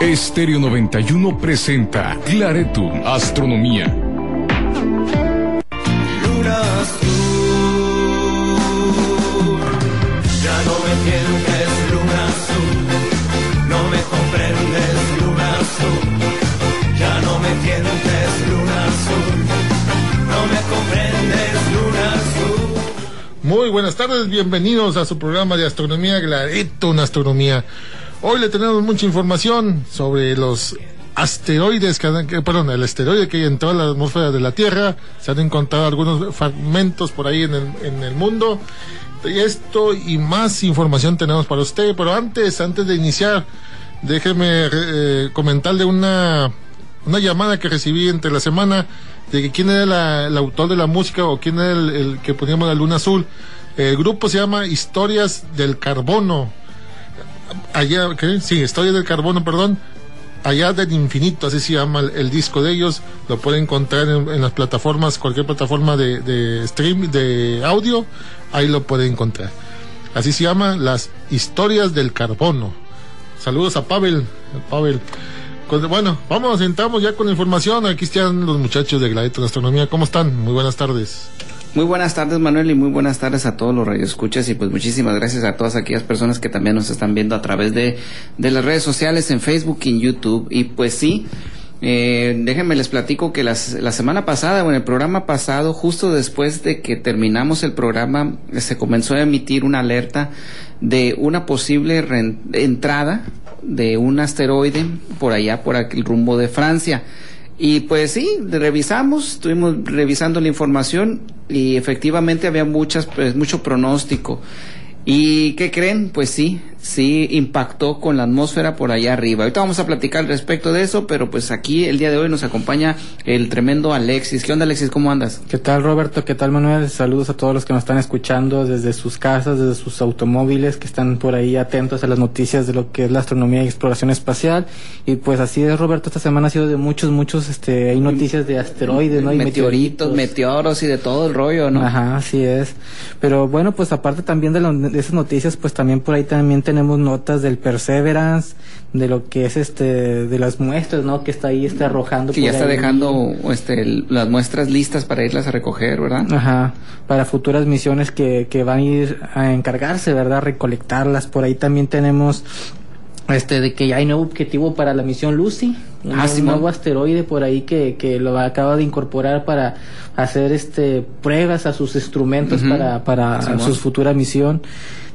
Estéreo 91 presenta Claretum Astronomía. Buenas tardes, bienvenidos a su programa de astronomía Clarito, una astronomía. Hoy le tenemos mucha información sobre los asteroides, que, perdón, el asteroide que entró a la atmósfera de la Tierra. Se han encontrado algunos fragmentos por ahí en el, en el mundo. Esto y más información tenemos para usted. Pero antes, antes de iniciar, déjeme eh, comentarle una, una llamada que recibí entre la semana de que quién era la- el autor de la música o quién era el, el que poníamos la luna azul. El grupo se llama Historias del Carbono. Allá, ¿qué? Sí, Historias del Carbono, perdón. Allá del Infinito, así se llama el, disco de ellos. Lo puede encontrar en, las plataformas, cualquier plataforma de, de stream, de audio. Ahí lo puede encontrar. Así se llama Las Historias del Carbono. Saludos a Pavel. Pavel. Bueno, vamos, entramos ya con la información. Aquí están los muchachos de Gladito de Astronomía. ¿Cómo están? Muy buenas tardes. Muy buenas tardes Manuel y muy buenas tardes a todos los radioescuchas y pues muchísimas gracias a todas aquellas personas que también nos están viendo a través de, de las redes sociales en Facebook y en YouTube y pues sí, eh, déjenme les platico que la semana pasada o en el programa pasado, justo después de que terminamos el programa, se comenzó a emitir una alerta de una posible entrada de un asteroide por allá, por aquel rumbo de Francia. Y pues sí, revisamos, estuvimos revisando la información y efectivamente había muchas, pues, mucho pronóstico. ¿Y qué creen? Pues sí, sí impactó con la atmósfera por allá arriba. Ahorita vamos a platicar respecto de eso, pero pues aquí el día de hoy nos acompaña el tremendo Alexis. ¿Qué onda Alexis? ¿Cómo andas? ¿Qué tal Roberto? ¿Qué tal Manuel? Saludos a todos los que nos están escuchando desde sus casas, desde sus automóviles, que están por ahí atentos a las noticias de lo que es la astronomía y exploración espacial. Y pues así es Roberto, esta semana ha sido de muchos, muchos, este, hay noticias de asteroides, ¿no? Y Meteoritos, meteoros y de todo el rollo, ¿no? Ajá, así es. Pero bueno, pues aparte también de, de esas noticias, pues también por ahí también tenemos notas del Perseverance, de lo que es este, de las muestras, ¿no? Que está ahí, está arrojando. Que ya está ahí. dejando este, el- las muestras listas para irlas a recoger, ¿verdad? Ajá, para futuras misiones que, que van a ir a encargarse, ¿verdad? Recolectarlas. Por ahí también tenemos este de que ya hay nuevo objetivo para la misión Lucy. Un, Ah, Simón. nuevo asteroide por ahí que, que lo acaba de incorporar para hacer este pruebas a sus instrumentos para, para su futura misión.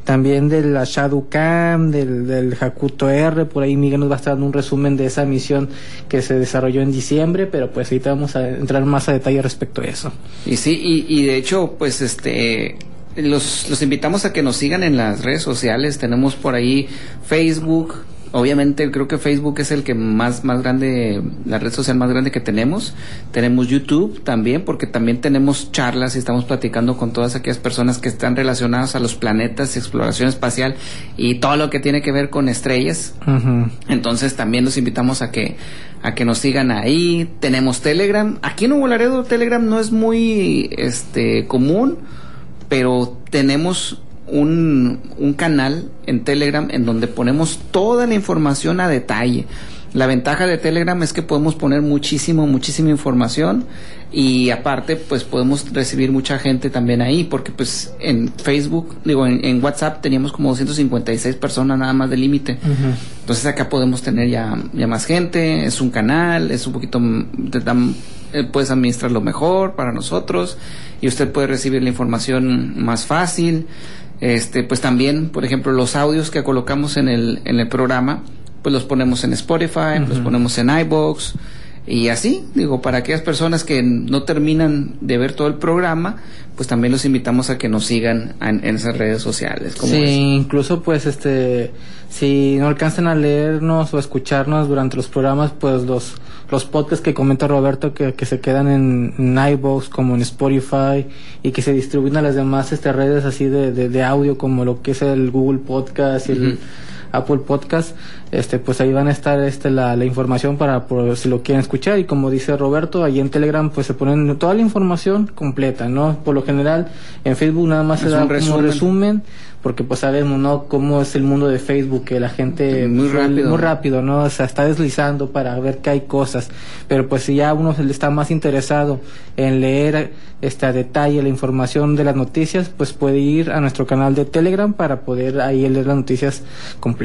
También de la Shadow del, del Hakuto R, por ahí Miguel nos va a estar dando un resumen de esa misión que se desarrolló en diciembre, pero pues ahorita vamos a entrar más a detalle respecto a eso. Y sí, y, y de hecho, pues este, los, los invitamos a que nos sigan en las redes sociales. Tenemos por ahí Facebook. Obviamente creo que Facebook es el que más, más grande, la red social más grande que tenemos. Tenemos YouTube también, porque también tenemos charlas y estamos platicando con todas aquellas personas que están relacionadas a los planetas, exploración espacial y todo lo que tiene que ver con estrellas. Entonces también los invitamos a que a que nos sigan ahí. Tenemos Telegram. Aquí en Nuevo Laredo Telegram no es muy este común, pero tenemos un, un canal en Telegram en donde ponemos toda la información a detalle. La ventaja de Telegram es que podemos poner muchísimo, muchísima información y aparte pues podemos recibir mucha gente también ahí porque pues en Facebook, digo en, en WhatsApp teníamos como 256 personas nada más de límite. Entonces acá podemos tener ya, ya más gente, es un canal, es un poquito, te dan- eh, puedes administrarlo mejor para nosotros y usted puede recibir la información más fácil. Este, pues también, por ejemplo, los audios que colocamos en el, en el programa, pues los ponemos en Spotify, los ponemos en iBox, Y así, digo, para aquellas personas que no terminan de ver todo el programa, pues también los invitamos a que nos sigan en, en esas redes sociales. ¿Cómo Sí, incluso pues este, si no alcanzan a leernos o escucharnos durante los programas, pues los los podcasts que comenta Roberto que, que se quedan en, en como en Spotify y que se distribuyen a las demás este, redes así de, de, audio como lo que es el Google Podcast y el. Apple Podcast, este, pues ahí van a estar este, la, la información para por, si lo quieren escuchar y como dice Roberto, ahí en Telegram pues se ponen toda la información completa, ¿no? Por lo general en Facebook nada más Es se da un como resumen. resumen porque pues sabemos, ¿no? Cómo es el mundo de Facebook, que la gente Muy rápido. muy rápido, ¿no? O sea, está deslizando para ver que hay cosas, pero pues si ya uno se le está más interesado en leer este a detalle la información de las noticias, pues puede ir a nuestro canal de Telegram para poder ahí leer las noticias completas.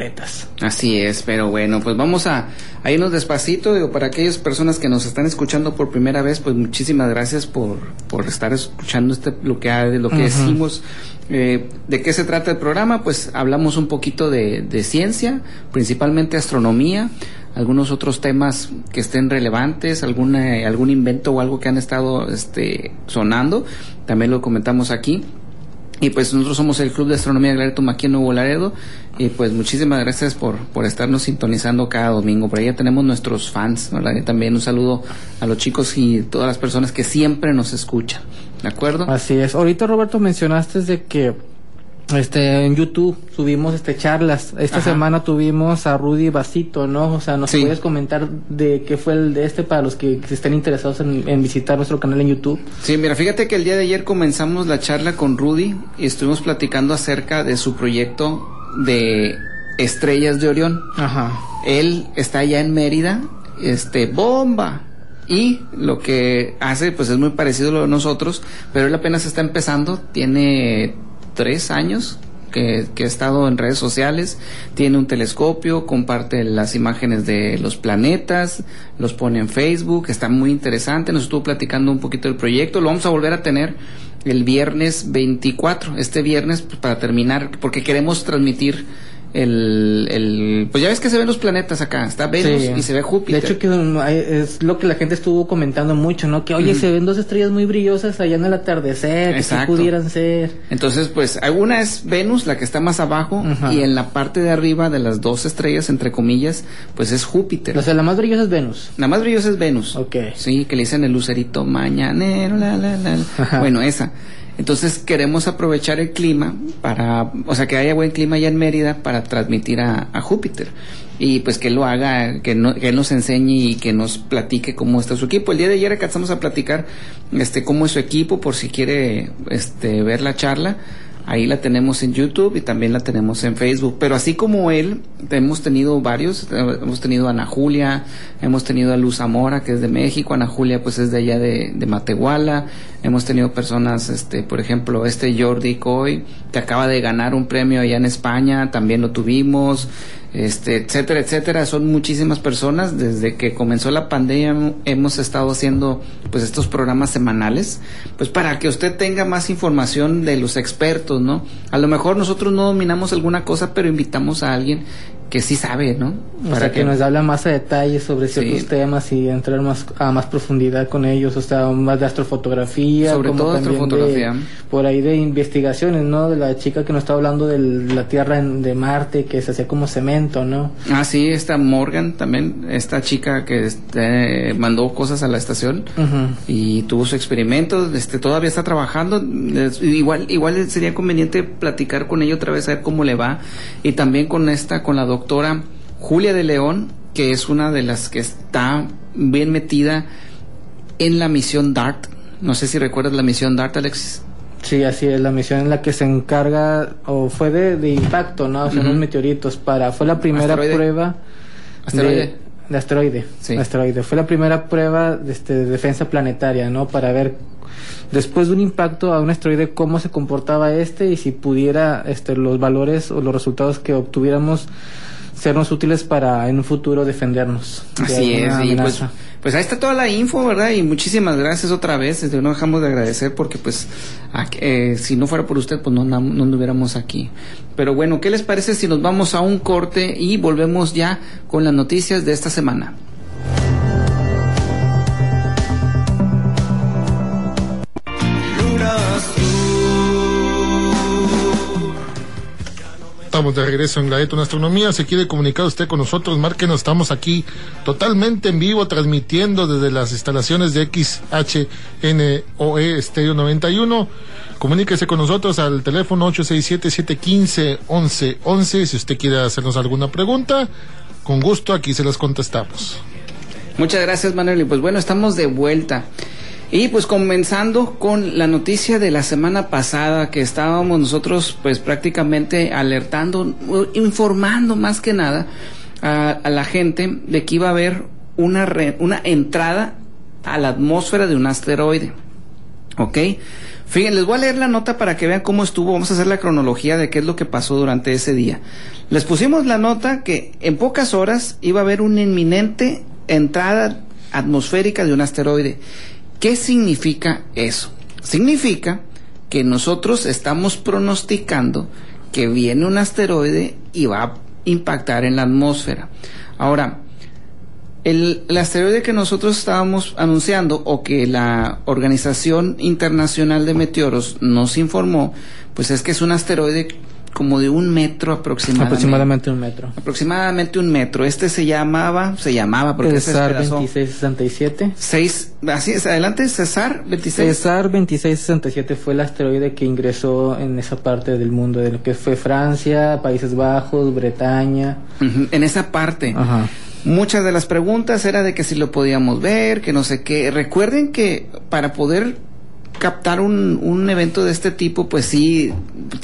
Así es, pero bueno, pues vamos a, a irnos despacito. Digo, para aquellas personas que nos están escuchando por primera vez, pues muchísimas gracias por, por estar escuchando este lo que, lo que decimos. Eh, ¿De qué se trata el programa? Pues hablamos un poquito de, de ciencia, principalmente astronomía, algunos otros temas que estén relevantes, alguna, algún invento o algo que han estado este, sonando, también lo comentamos aquí. Y pues nosotros somos el Club de Astronomía Claretum aquí en Nuevo Laredo. Y pues muchísimas gracias por, por estarnos sintonizando cada domingo. Por ahí ya tenemos nuestros fans, ¿verdad? Y también un saludo a los chicos y todas las personas que siempre nos escuchan. ¿De acuerdo? Así es. Ahorita Roberto mencionaste de que este en YouTube subimos este charlas. Esta Ajá. semana tuvimos a Rudy Basito, ¿no? O sea, ¿nos Sí. puedes comentar de qué fue el de este para los que, que estén interesados en, en visitar nuestro canal en YouTube? Sí, mira, fíjate que el día de ayer comenzamos la charla con Rudy y estuvimos platicando acerca de su proyecto de estrellas de Orión. Ajá. Él está allá en Mérida, este, bomba. Y lo que hace, pues es muy parecido a lo de nosotros, pero él apenas está empezando, tiene tres años que, ha estado en redes sociales, tiene un telescopio, comparte las imágenes de los planetas, los pone en Facebook, está muy interesante, nos estuvo platicando un poquito del proyecto, lo vamos a volver a tener el viernes 24, este viernes pues, para terminar, porque queremos transmitir el, el pues ya ves que se ven los planetas acá, está Venus Sí. y se ve Júpiter. De hecho, que es lo que la gente estuvo comentando mucho, ¿no? Que, oye, se ven dos estrellas muy brillosas allá en el atardecer, que Exacto. pudieran ser. Entonces, pues, una es Venus, la que está más abajo, y en la parte de arriba de las dos estrellas, entre comillas, pues es Júpiter. O sea, la más brillosa es Venus. La más brillosa es Venus. Ok. Sí, que le dicen el lucerito mañanero, la, la, la. Ajá. Bueno, esa. Entonces queremos aprovechar el clima para, o sea, que haya buen clima allá en Mérida para transmitir a, Júpiter. Y pues que lo haga, que, no- que él nos enseñe y que nos platique cómo está su equipo. El día de ayer alcanzamos a platicar este cómo es su equipo por si quiere este ver la charla. Ahí la tenemos en YouTube y también la tenemos en Facebook. Pero así como él, hemos tenido varios. Hemos tenido a Ana Julia, hemos tenido a Luz Zamora, que es de México. Ana Julia, pues es de allá de, de Matehuala. Hemos tenido personas, este, por ejemplo, este Jordi Coy, que acaba de ganar un premio allá en España, también lo tuvimos. Este, etcétera, etcétera. Son muchísimas personas. Desde que comenzó la pandemia hemos estado haciendo pues estos programas semanales, pues para que usted tenga más información de los expertos, ¿no? A lo mejor nosotros no dominamos alguna cosa, pero invitamos a alguien que sí sabe, ¿no? O sea, que, nos habla más a detalle sobre ciertos Sí. temas y entrar más a más profundidad con ellos, o sea, más de astrofotografía, Sobre como todo astrofotografía. de- por ahí de investigaciones, ¿no? De la chica que nos estaba hablando de la Tierra en- de Marte, que se hacía como cemento, ¿no? Ah, sí, esta Morgan también, esta chica que este, mandó cosas a la estación. Ujú. y tuvo su experimento, este todavía está trabajando, es- igual igual sería conveniente platicar con ella otra vez a ver cómo le va y también con esta con la doctora Julia de León, que es una de las que está bien metida en la misión DART. No sé si recuerdas la misión DART, Alexis. Sí, así es, la misión en la que se encarga, o fue de, de impacto, ¿no? O sea, Ujú. unos meteoritos para, fue la primera Asteroide. prueba Asteroide. de, de asteroide, Sí. de asteroide. Fue la primera prueba de, este, de defensa planetaria, ¿no? Para ver después de un impacto a un asteroide cómo se comportaba este y si pudiera este, los valores o los resultados que obtuviéramos sernos útiles para en un futuro defendernos. de Así es, y pues, pues ahí está toda la info, ¿verdad? Y muchísimas gracias otra vez, este, no dejamos de agradecer porque pues a- eh, si no fuera por usted pues no, no, no anduviéramos aquí. Pero bueno, ¿qué les parece si nos vamos a un corte y volvemos ya con las noticias de esta semana? Estamos de regreso en Gladeto en Astronomía. Se quiere comunicar usted con nosotros, márquenos. Estamos aquí totalmente en vivo, transmitiendo desde las instalaciones de XHNOE Estéreo 91. Comuníquese con nosotros al teléfono 867-715-1111. Si usted quiere hacernos alguna pregunta, con gusto aquí se las contestamos. Muchas gracias, Manuel. Y pues bueno, estamos de vuelta. Y pues comenzando con la noticia de la semana pasada que estábamos nosotros pues prácticamente alertando, informando más que nada a, la gente de que iba a haber una, re- una entrada a la atmósfera de un asteroide. ¿Ok? Fíjense, les voy a leer la nota para que vean cómo estuvo. Vamos a hacer la cronología de qué es lo que pasó durante ese día. Les pusimos la nota que en pocas horas iba a haber una inminente entrada atmosférica de un asteroide. ¿Qué significa eso? Significa que nosotros estamos pronosticando que viene un asteroide y va a impactar en la atmósfera. Ahora, el, asteroide que nosotros estábamos anunciando o que la Organización Internacional de Meteoros nos informó, pues es que es un asteroide como de un metro aproximadamente. Aproximadamente un metro. Aproximadamente un metro. Este se llamaba, se llamaba porque El se SAR despedazó. 2667. Seis, así es, adelante, César 26. César 2667 fue el asteroide que ingresó en esa parte del mundo, de lo que fue Francia, Países Bajos, Bretaña. En esa parte. Ajá. Muchas de las preguntas era de que si lo podíamos ver, que no sé qué. Recuerden que para poder captar un, un evento de este tipo, pues sí,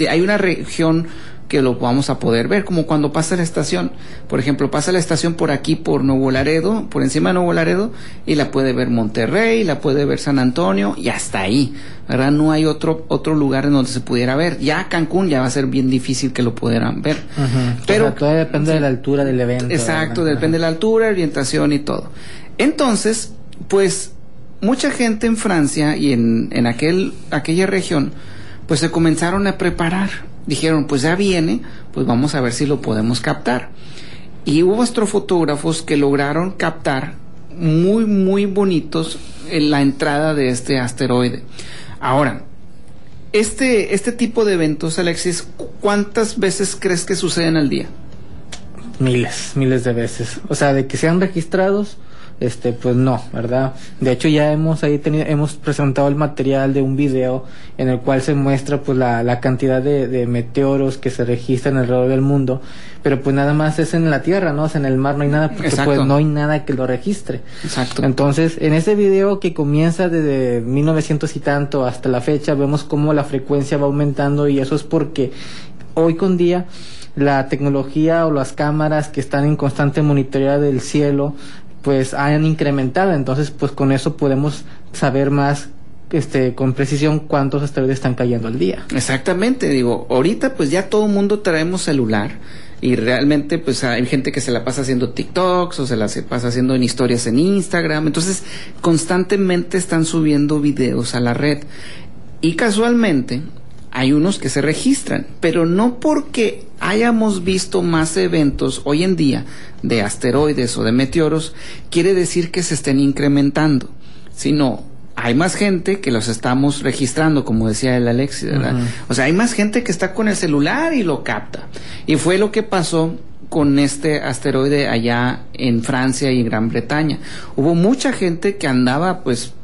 hay una región que lo vamos a poder ver, como cuando pasa la estación. Por ejemplo, pasa la estación por aquí, por Nuevo Laredo, por encima de Nuevo Laredo, y la puede ver Monterrey, la puede ver San Antonio, y hasta ahí, ¿verdad? No hay otro, otro lugar en donde se pudiera ver. Ya Cancún ya va a ser bien difícil que lo pudieran ver. Pero O sea, todavía depende de la altura del evento. Exacto, ¿verdad? depende de la altura, orientación y todo. Entonces, pues mucha gente en Francia y en, en aquel, aquella región, pues se comenzaron a preparar. Dijeron, pues ya viene, pues vamos a ver si lo podemos captar. Y hubo astrofotógrafos que lograron captar muy, muy bonitos en la entrada de este asteroide. Ahora, este, este tipo de eventos, Alexis, ¿cuántas veces crees que suceden al día? Miles, miles de veces. O sea, de que sean registrados, este, pues no, ¿verdad? De hecho, ya hemos ahí tenido, hemos presentado el material de un video en el cual se muestra pues la, la cantidad de, de meteoros que se registran alrededor del mundo, pero pues nada más es en la Tierra, ¿no? O sea, en el mar no hay nada, porque Exacto. pues no hay nada que lo registre. Exacto. Entonces, en ese video que comienza desde 1900 y tanto hasta la fecha, vemos cómo la frecuencia va aumentando y eso es porque hoy con día la tecnología o las cámaras que están en constante monitoreo del cielo pues han incrementado. Entonces pues con eso podemos saber más este con precisión cuántos asteroides están cayendo al día. Exactamente, digo, ahorita pues ya todo el mundo traemos celular y realmente pues hay gente que se la pasa haciendo TikToks o se la pasa haciendo en historias en Instagram, entonces constantemente están subiendo videos a la red. Y casualmente hay unos que se registran, pero no porque hayamos visto más eventos hoy en día de asteroides o de meteoros, quiere decir que se estén incrementando, sino hay más gente que los estamos registrando, como decía el Alexis, ¿verdad? O sea, hay más gente que está con el celular y lo capta. Y fue lo que pasó con este asteroide allá en Francia y Gran Bretaña. Hubo mucha gente que andaba pues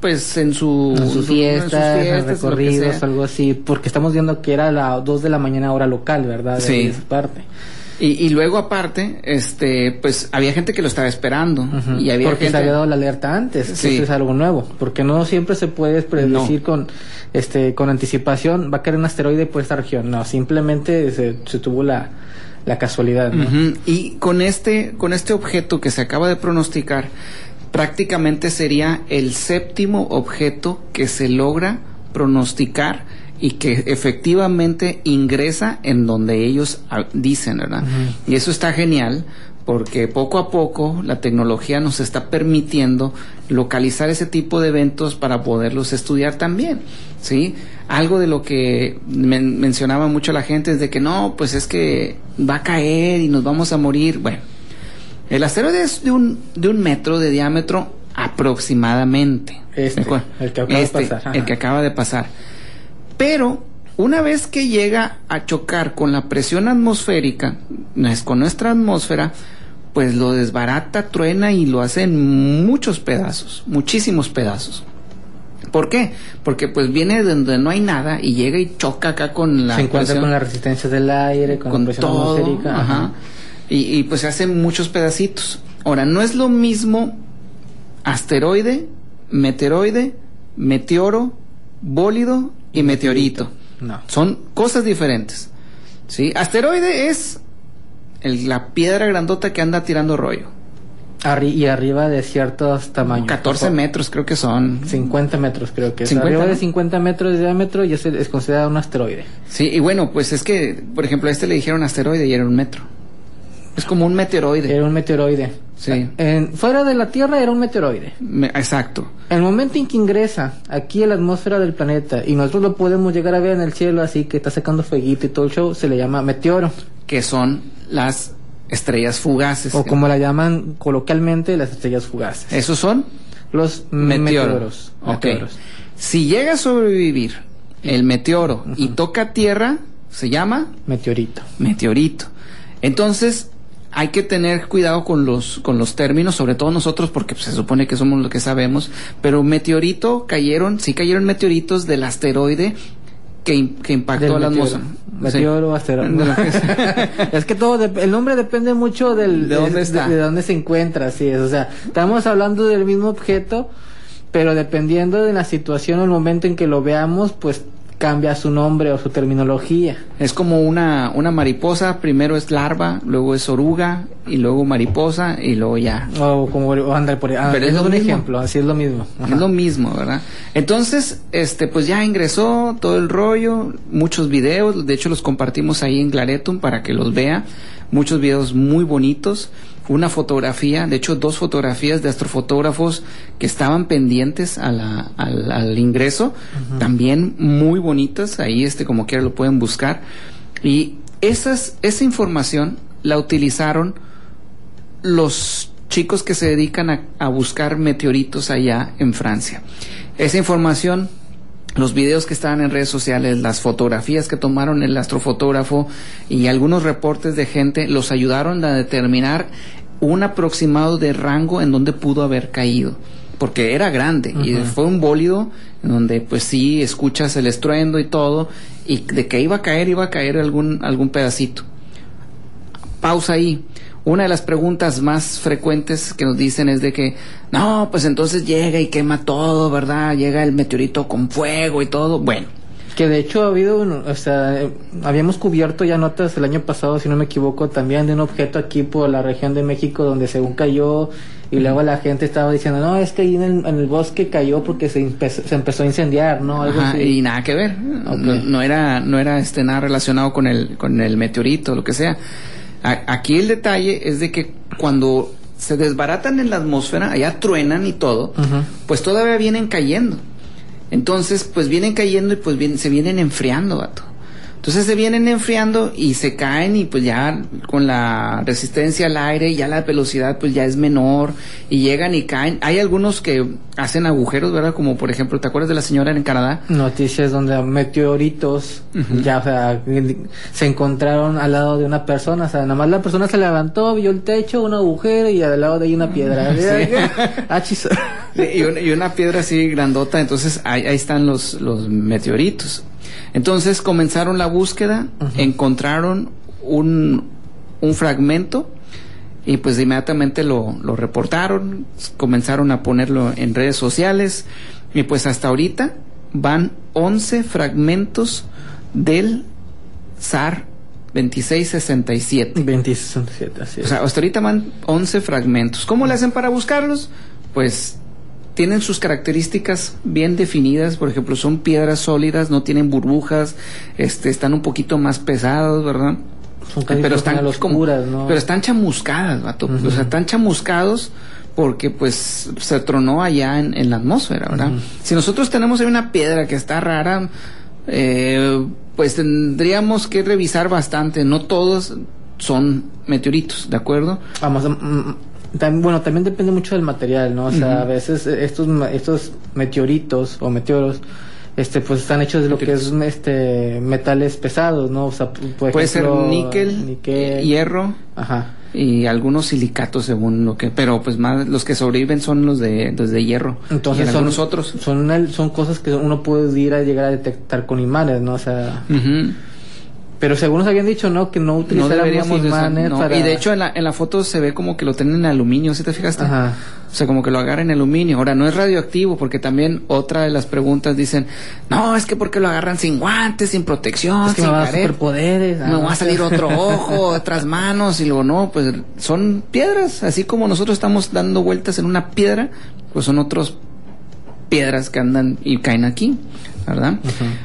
pues en su en sus fiestas, en recorridos, algo así, porque estamos viendo que era las 2 de la mañana hora local, ¿verdad? De Sí. esa parte. Y, y luego aparte, este, pues había gente que lo estaba esperando y había porque gente se había dado la alerta antes, Sí. eso es algo nuevo, porque no siempre se puede predecir No. con este con anticipación va a caer un asteroide por esta región, no, simplemente se, se tuvo la, la casualidad, ¿no? Y con este, con este objeto que se acaba de pronosticar, prácticamente sería el séptimo objeto que se logra pronosticar y que efectivamente ingresa en donde ellos ah, dicen, ¿verdad? Y eso está genial porque poco a poco la tecnología nos está permitiendo localizar ese tipo de eventos para poderlos estudiar también, ¿sí? Algo de lo que men- mencionaba mucho la gente es de que no, pues es que va a caer y nos vamos a morir. Bueno, el asteroide es de un, de un metro de diámetro aproximadamente. Este, el que acaba de Este, pasar, ajá. El que acaba de pasar. Pero Una vez que llega a chocar con la presión atmosférica, con nuestra atmósfera, pues lo desbarata, truena y lo hace en muchos pedazos, muchísimos pedazos. ¿Por qué? Porque pues viene de donde no hay nada y llega y choca acá con la se encuentra presión- con la resistencia del aire, con, con la presión todo, atmosférica. ajá. ajá. Y, y, pues se hacen muchos pedacitos. Ahora, no es lo mismo asteroide, meteoroide, meteoro, bólido y meteorito. No. Son cosas diferentes. ¿Sí? Asteroide es el- la piedra grandota que anda tirando rollo. Arri- y arriba de ciertos tamaños. 14 Ojo, metros creo que son. 50 metros creo que es. 50, arriba ¿no? de 50 metros de diámetro y ese es considerado un asteroide. Sí, y bueno, pues es que, por ejemplo, a este le dijeron asteroide y era un metro. Es como un meteoroide. Era un meteoroide. Sí. En- fuera de la Tierra era un meteoroide. Me- exacto. El momento en que ingresa aquí a la atmósfera del planeta y nosotros lo podemos llegar a ver en el cielo así que está sacando fueguito y todo el show, se le llama meteoro. Que son las estrellas fugaces. O como la llaman coloquialmente, las estrellas fugaces. Esos son Los meteoros. meteoros. Si llega a sobrevivir el meteoro y toca tierra, se llama Meteorito. meteorito. Entonces, hay que tener cuidado con los, con los términos, sobre todo nosotros, porque pues, se supone que somos lo que sabemos, pero meteorito cayeron, sí cayeron meteoritos del asteroide que, que impactó a la atmósfera. Meteoro, asteroide. De es que todo, dep- el nombre depende mucho del, ¿De dónde está? De, dónde se encuentra, así es. O sea, estamos hablando del mismo objeto, pero dependiendo de la situación o el momento en que lo veamos, pues cambia su nombre o su terminología. Es como una, una mariposa, primero es larva, luego es oruga, y luego mariposa, y luego ya. O como andar por ahí. Ah, Pero es lo un mismo. ejemplo, así es lo mismo. Ajá. Es lo mismo, ¿verdad? Entonces, este, pues ya ingresó todo el rollo, muchos videos, de hecho los compartimos ahí en Glaretum para que los vea, muchos videos muy bonitos, una fotografía, de hecho dos fotografías de astrofotógrafos que estaban pendientes a la- al, al ingreso, también muy bonitas, ahí este como quiera lo pueden buscar, y esas, esa información la utilizaron los chicos que se dedican a, a buscar meteoritos allá en Francia. Esa información, los videos que estaban en redes sociales, las fotografías que tomaron el astrofotógrafo y algunos reportes de gente los ayudaron a determinar un aproximado de rango en donde pudo haber caído. Porque era grande y fue un bólido en donde pues sí escuchas el estruendo y todo y de que iba a caer, iba a caer algún, algún pedacito pausa ahí. Una de las preguntas más frecuentes que nos dicen es de que, no, pues entonces llega y quema todo, ¿verdad? Llega el meteorito con fuego y todo. Bueno, Que de hecho ha habido, un- o sea, habíamos cubierto ya notas el año pasado, si no me equivoco, también de un objeto aquí por la región de México donde según cayó y luego la gente estaba diciendo, no, es que ahí en el, en el bosque cayó porque se, empe- se empezó a incendiar, ¿no? Algo ajá, así. y nada que ver. No, no era, no era este nada relacionado con el, con el meteorito, lo que sea. A- aquí el detalle es de que cuando se desbaratan en la atmósfera, allá truenan y todo, pues todavía vienen cayendo. Entonces, pues vienen cayendo y pues bien- se vienen enfriando, vato. Entonces se vienen enfriando y se caen y pues ya con la resistencia al aire, ya la velocidad pues ya es menor y llegan y caen. Hay algunos que hacen agujeros, ¿verdad? Como por ejemplo, ¿te acuerdas de la señora en Canadá? Noticias donde meteoritos ya, o sea, se encontraron al lado de una persona, o sea, nada más la persona se levantó, vio el techo, un agujero y al lado de ahí una piedra. Ah, chis. Y, una, y una piedra así grandota, entonces ahí, ahí están los, los meteoritos. Entonces comenzaron la búsqueda, encontraron un, un fragmento y pues inmediatamente lo, lo reportaron, comenzaron a ponerlo en redes sociales y pues hasta ahorita van 11 fragmentos del SAR 2667. 27, así O es. sea, hasta ahorita van 11 fragmentos. ¿Cómo le hacen para buscarlos? Pues tienen sus características bien definidas, por ejemplo, son piedras sólidas, no tienen burbujas, este, están un poquito más pesados, ¿verdad? Son pero están como- oscuras, ¿no? pero están chamuscadas, vato. O sea, están chamuscados porque pues se tronó allá en, en la atmósfera, ¿verdad? Si nosotros tenemos ahí una piedra que está rara, eh, pues tendríamos que revisar bastante. No todos son meteoritos, ¿de acuerdo? Vamos, mm, mm, tam- bueno, también depende mucho del material, ¿no? O sea, a veces eh, estos, estos meteoritos o meteoros este pues están hechos de lo que es este metales pesados, ¿no? O sea, por Puede ser níquel, níquel, hierro Ajá. y algunos silicatos según lo que, pero pues más los que sobreviven son los de los de hierro. Entonces son algunos otros. Son, el- son cosas que uno puede ir a llegar a detectar con imanes, ¿no? O sea, Ujú. Pero según nos habían dicho, ¿no? Que no utilizáramos imanes no. para... Y de hecho en la, en la foto se ve como que lo tienen en aluminio, ¿sí te fijaste? Ajá. O sea, como que lo agarran en aluminio. Ahora, no es radioactivo, porque también otra de las preguntas dicen, no, es que porque lo agarran sin guantes, sin protección, Es que sin me va a superpoderes. me ah, va a salir otro ojo, otras manos, y luego no, pues son piedras, así como nosotros estamos dando vueltas en una piedra, pues son otros piedras que andan y caen aquí, ¿verdad?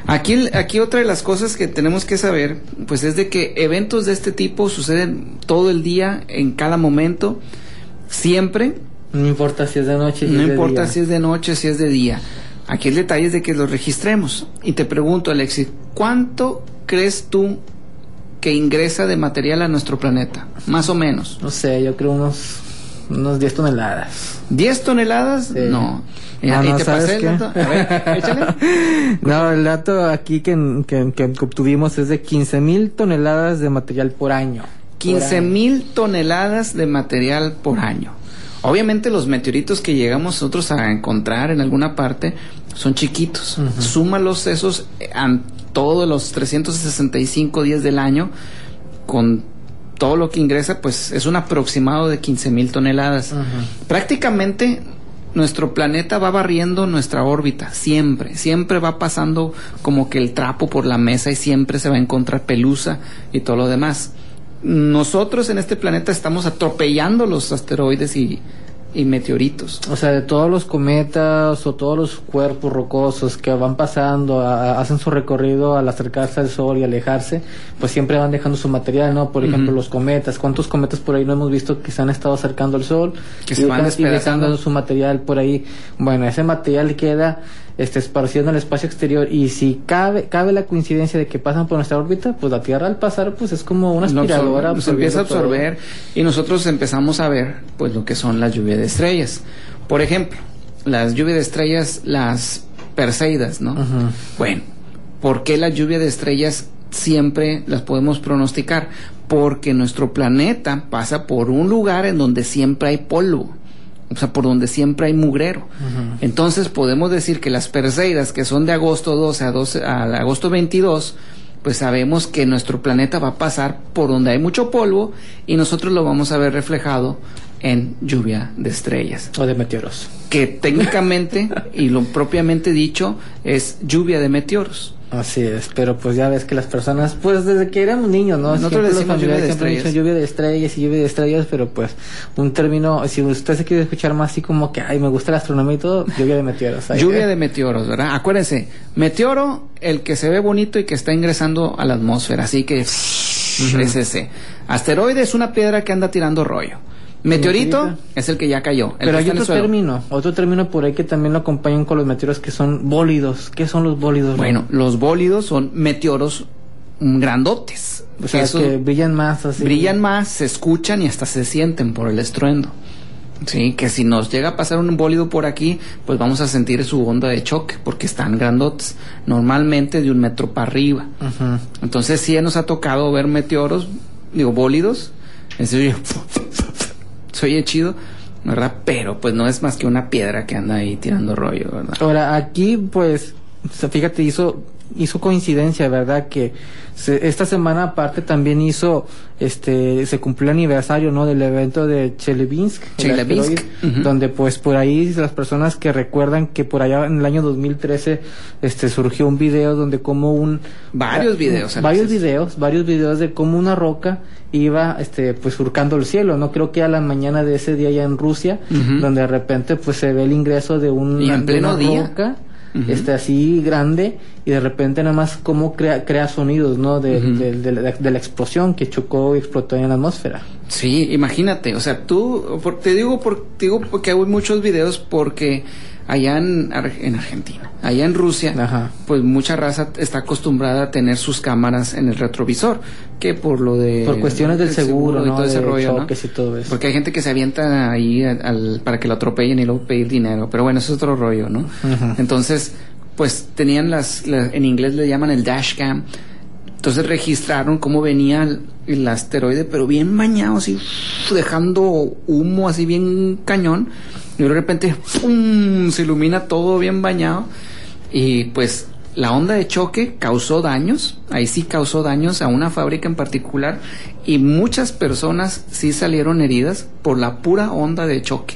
Aquí, aquí otra de las cosas que tenemos que saber, pues es de que eventos de este tipo suceden todo el día, en cada momento, siempre, No importa si es de noche, si no es de importa día. si es de noche, si es de día. Aquí el detalle es de que los registremos. Y te pregunto, Alexis, ¿cuánto crees tú que ingresa de material a nuestro planeta? Más o menos. No sé, yo creo unos, unos 10 toneladas. ¿10 toneladas? Sí. No. Ah, ¿Y no, te ¿sabes pasé el dato? A ver, échale. No, el dato aquí que, que, que obtuvimos es de 15 mil toneladas de material por año. 15 mil toneladas de material por año. Obviamente los meteoritos que llegamos nosotros a encontrar en alguna parte son chiquitos. Súmalos esos eh, a todos los 365 días del año con todo lo que ingresa, pues es un aproximado de 15 mil toneladas. Prácticamente nuestro planeta va barriendo nuestra órbita, siempre, siempre va pasando como que el trapo por la mesa y siempre se va a encontrar pelusa y todo lo demás. Nosotros en este planeta estamos atropellando los asteroides y, y meteoritos. O sea, de todos los cometas o todos los cuerpos rocosos que van pasando, a- a- hacen su recorrido al acercarse al Sol y alejarse, pues siempre van dejando su material, ¿no? Por ejemplo, los cometas. ¿Cuántos cometas por ahí no hemos visto que se han estado acercando al Sol? Que y se van y dejando su material por ahí. Bueno, ese material queda este, esparcido en el espacio exterior y si cabe, cabe la coincidencia de que pasan por nuestra órbita, pues la Tierra al pasar, pues es como una absorbe, aspiradora. empieza a todo. absorber y nosotros empezamos a ver pues lo que son las lluvias de estrellas. Por ejemplo, las lluvias de estrellas, las Perseidas, ¿no? Bueno, ¿por qué la lluvia de estrellas siempre las podemos pronosticar? Porque nuestro planeta pasa por un lugar en donde siempre hay polvo. O sea, por donde siempre hay mugrero. Entonces podemos decir que las Perseidas, que son de agosto 12 a, 12 a agosto 22, pues sabemos que nuestro planeta va a pasar por donde hay mucho polvo y nosotros lo vamos a ver reflejado en lluvia de estrellas O de meteoros. que técnicamente y lo propiamente dicho es lluvia de meteoros. Así es, pero pues ya ves que las personas, pues desde que éramos niños, ¿no? Nosotros decimos lluvia de siempre estrellas. dicho lluvia de estrellas y lluvia de estrellas, pero pues un término, si usted se quiere escuchar más así como que, ay, me gusta la astronomía y todo, lluvia de meteoros. Ahí, Lluvia ¿eh? de meteoros, ¿verdad? Acuérdense, meteoro, el que se ve bonito y que está ingresando a la atmósfera, así que es ese. Asteroide es una piedra que anda tirando rollo. Meteorito es el que ya cayó. el Pero que hay otro término, otro término por ahí que también lo acompañan con los meteoros que son bólidos. ¿Qué son los bólidos? Bueno, los bólidos son meteoros grandotes. o sea, Esos que brillan más así. brillan más, se escuchan y hasta se sienten por el estruendo. Sí, que si nos llega a pasar un bólido por aquí, pues vamos a sentir su onda de choque, porque están grandotes, normalmente de un metro para arriba. Entonces sí nos ha tocado ver meteoros, digo, bólidos, en serio, se oye chido, ¿verdad? Pero pues no es más que una piedra que anda ahí tirando rollo, ¿verdad? Ahora, aquí, pues, fíjate, hizo, hizo coincidencia, ¿verdad? Que se- esta semana aparte también hizo, este, se cumplió el aniversario, ¿no? Del evento de Chelyabinsk. el Chelyabinsk. Donde, pues, por ahí las personas que recuerdan que por allá en el año 2013, este, surgió un video donde como un... Varios videos, Varios videos, varios videos de cómo una roca iba, este, pues, surcando el cielo, ¿no? Creo que a la mañana de ese día ya en Rusia, donde de repente, pues, se ve el ingreso de un Y en pleno una día. Este así grande y de repente nada más cómo crea, crea sonidos no de, de- de la, de la explosión que chocó y explotó en la atmósfera. Sí, imagínate, o sea, tú, por- te digo, por, te digo porque hay muchos videos porque allá en, en Argentina, allá en Rusia, Ajá. pues mucha raza está acostumbrada a tener sus cámaras en el retrovisor, que por lo de... por cuestiones del seguro, y no todo ese rollo, ¿no? y todo eso Porque hay gente que se avienta ahí al- al- para que lo atropellen y luego pedir dinero, pero bueno, eso es otro rollo, ¿no? Entonces, pues tenían las, la- en inglés le llaman el dashcam. Entonces registraron cómo venía el, el asteroide, pero bien bañado, así, dejando humo así bien cañón. Y de repente, ¡pum! se ilumina todo bien bañado. Y pues la onda de choque causó daños, ahí sí causó daños a una fábrica en particular. Y muchas personas sí salieron heridas por la pura onda de choque.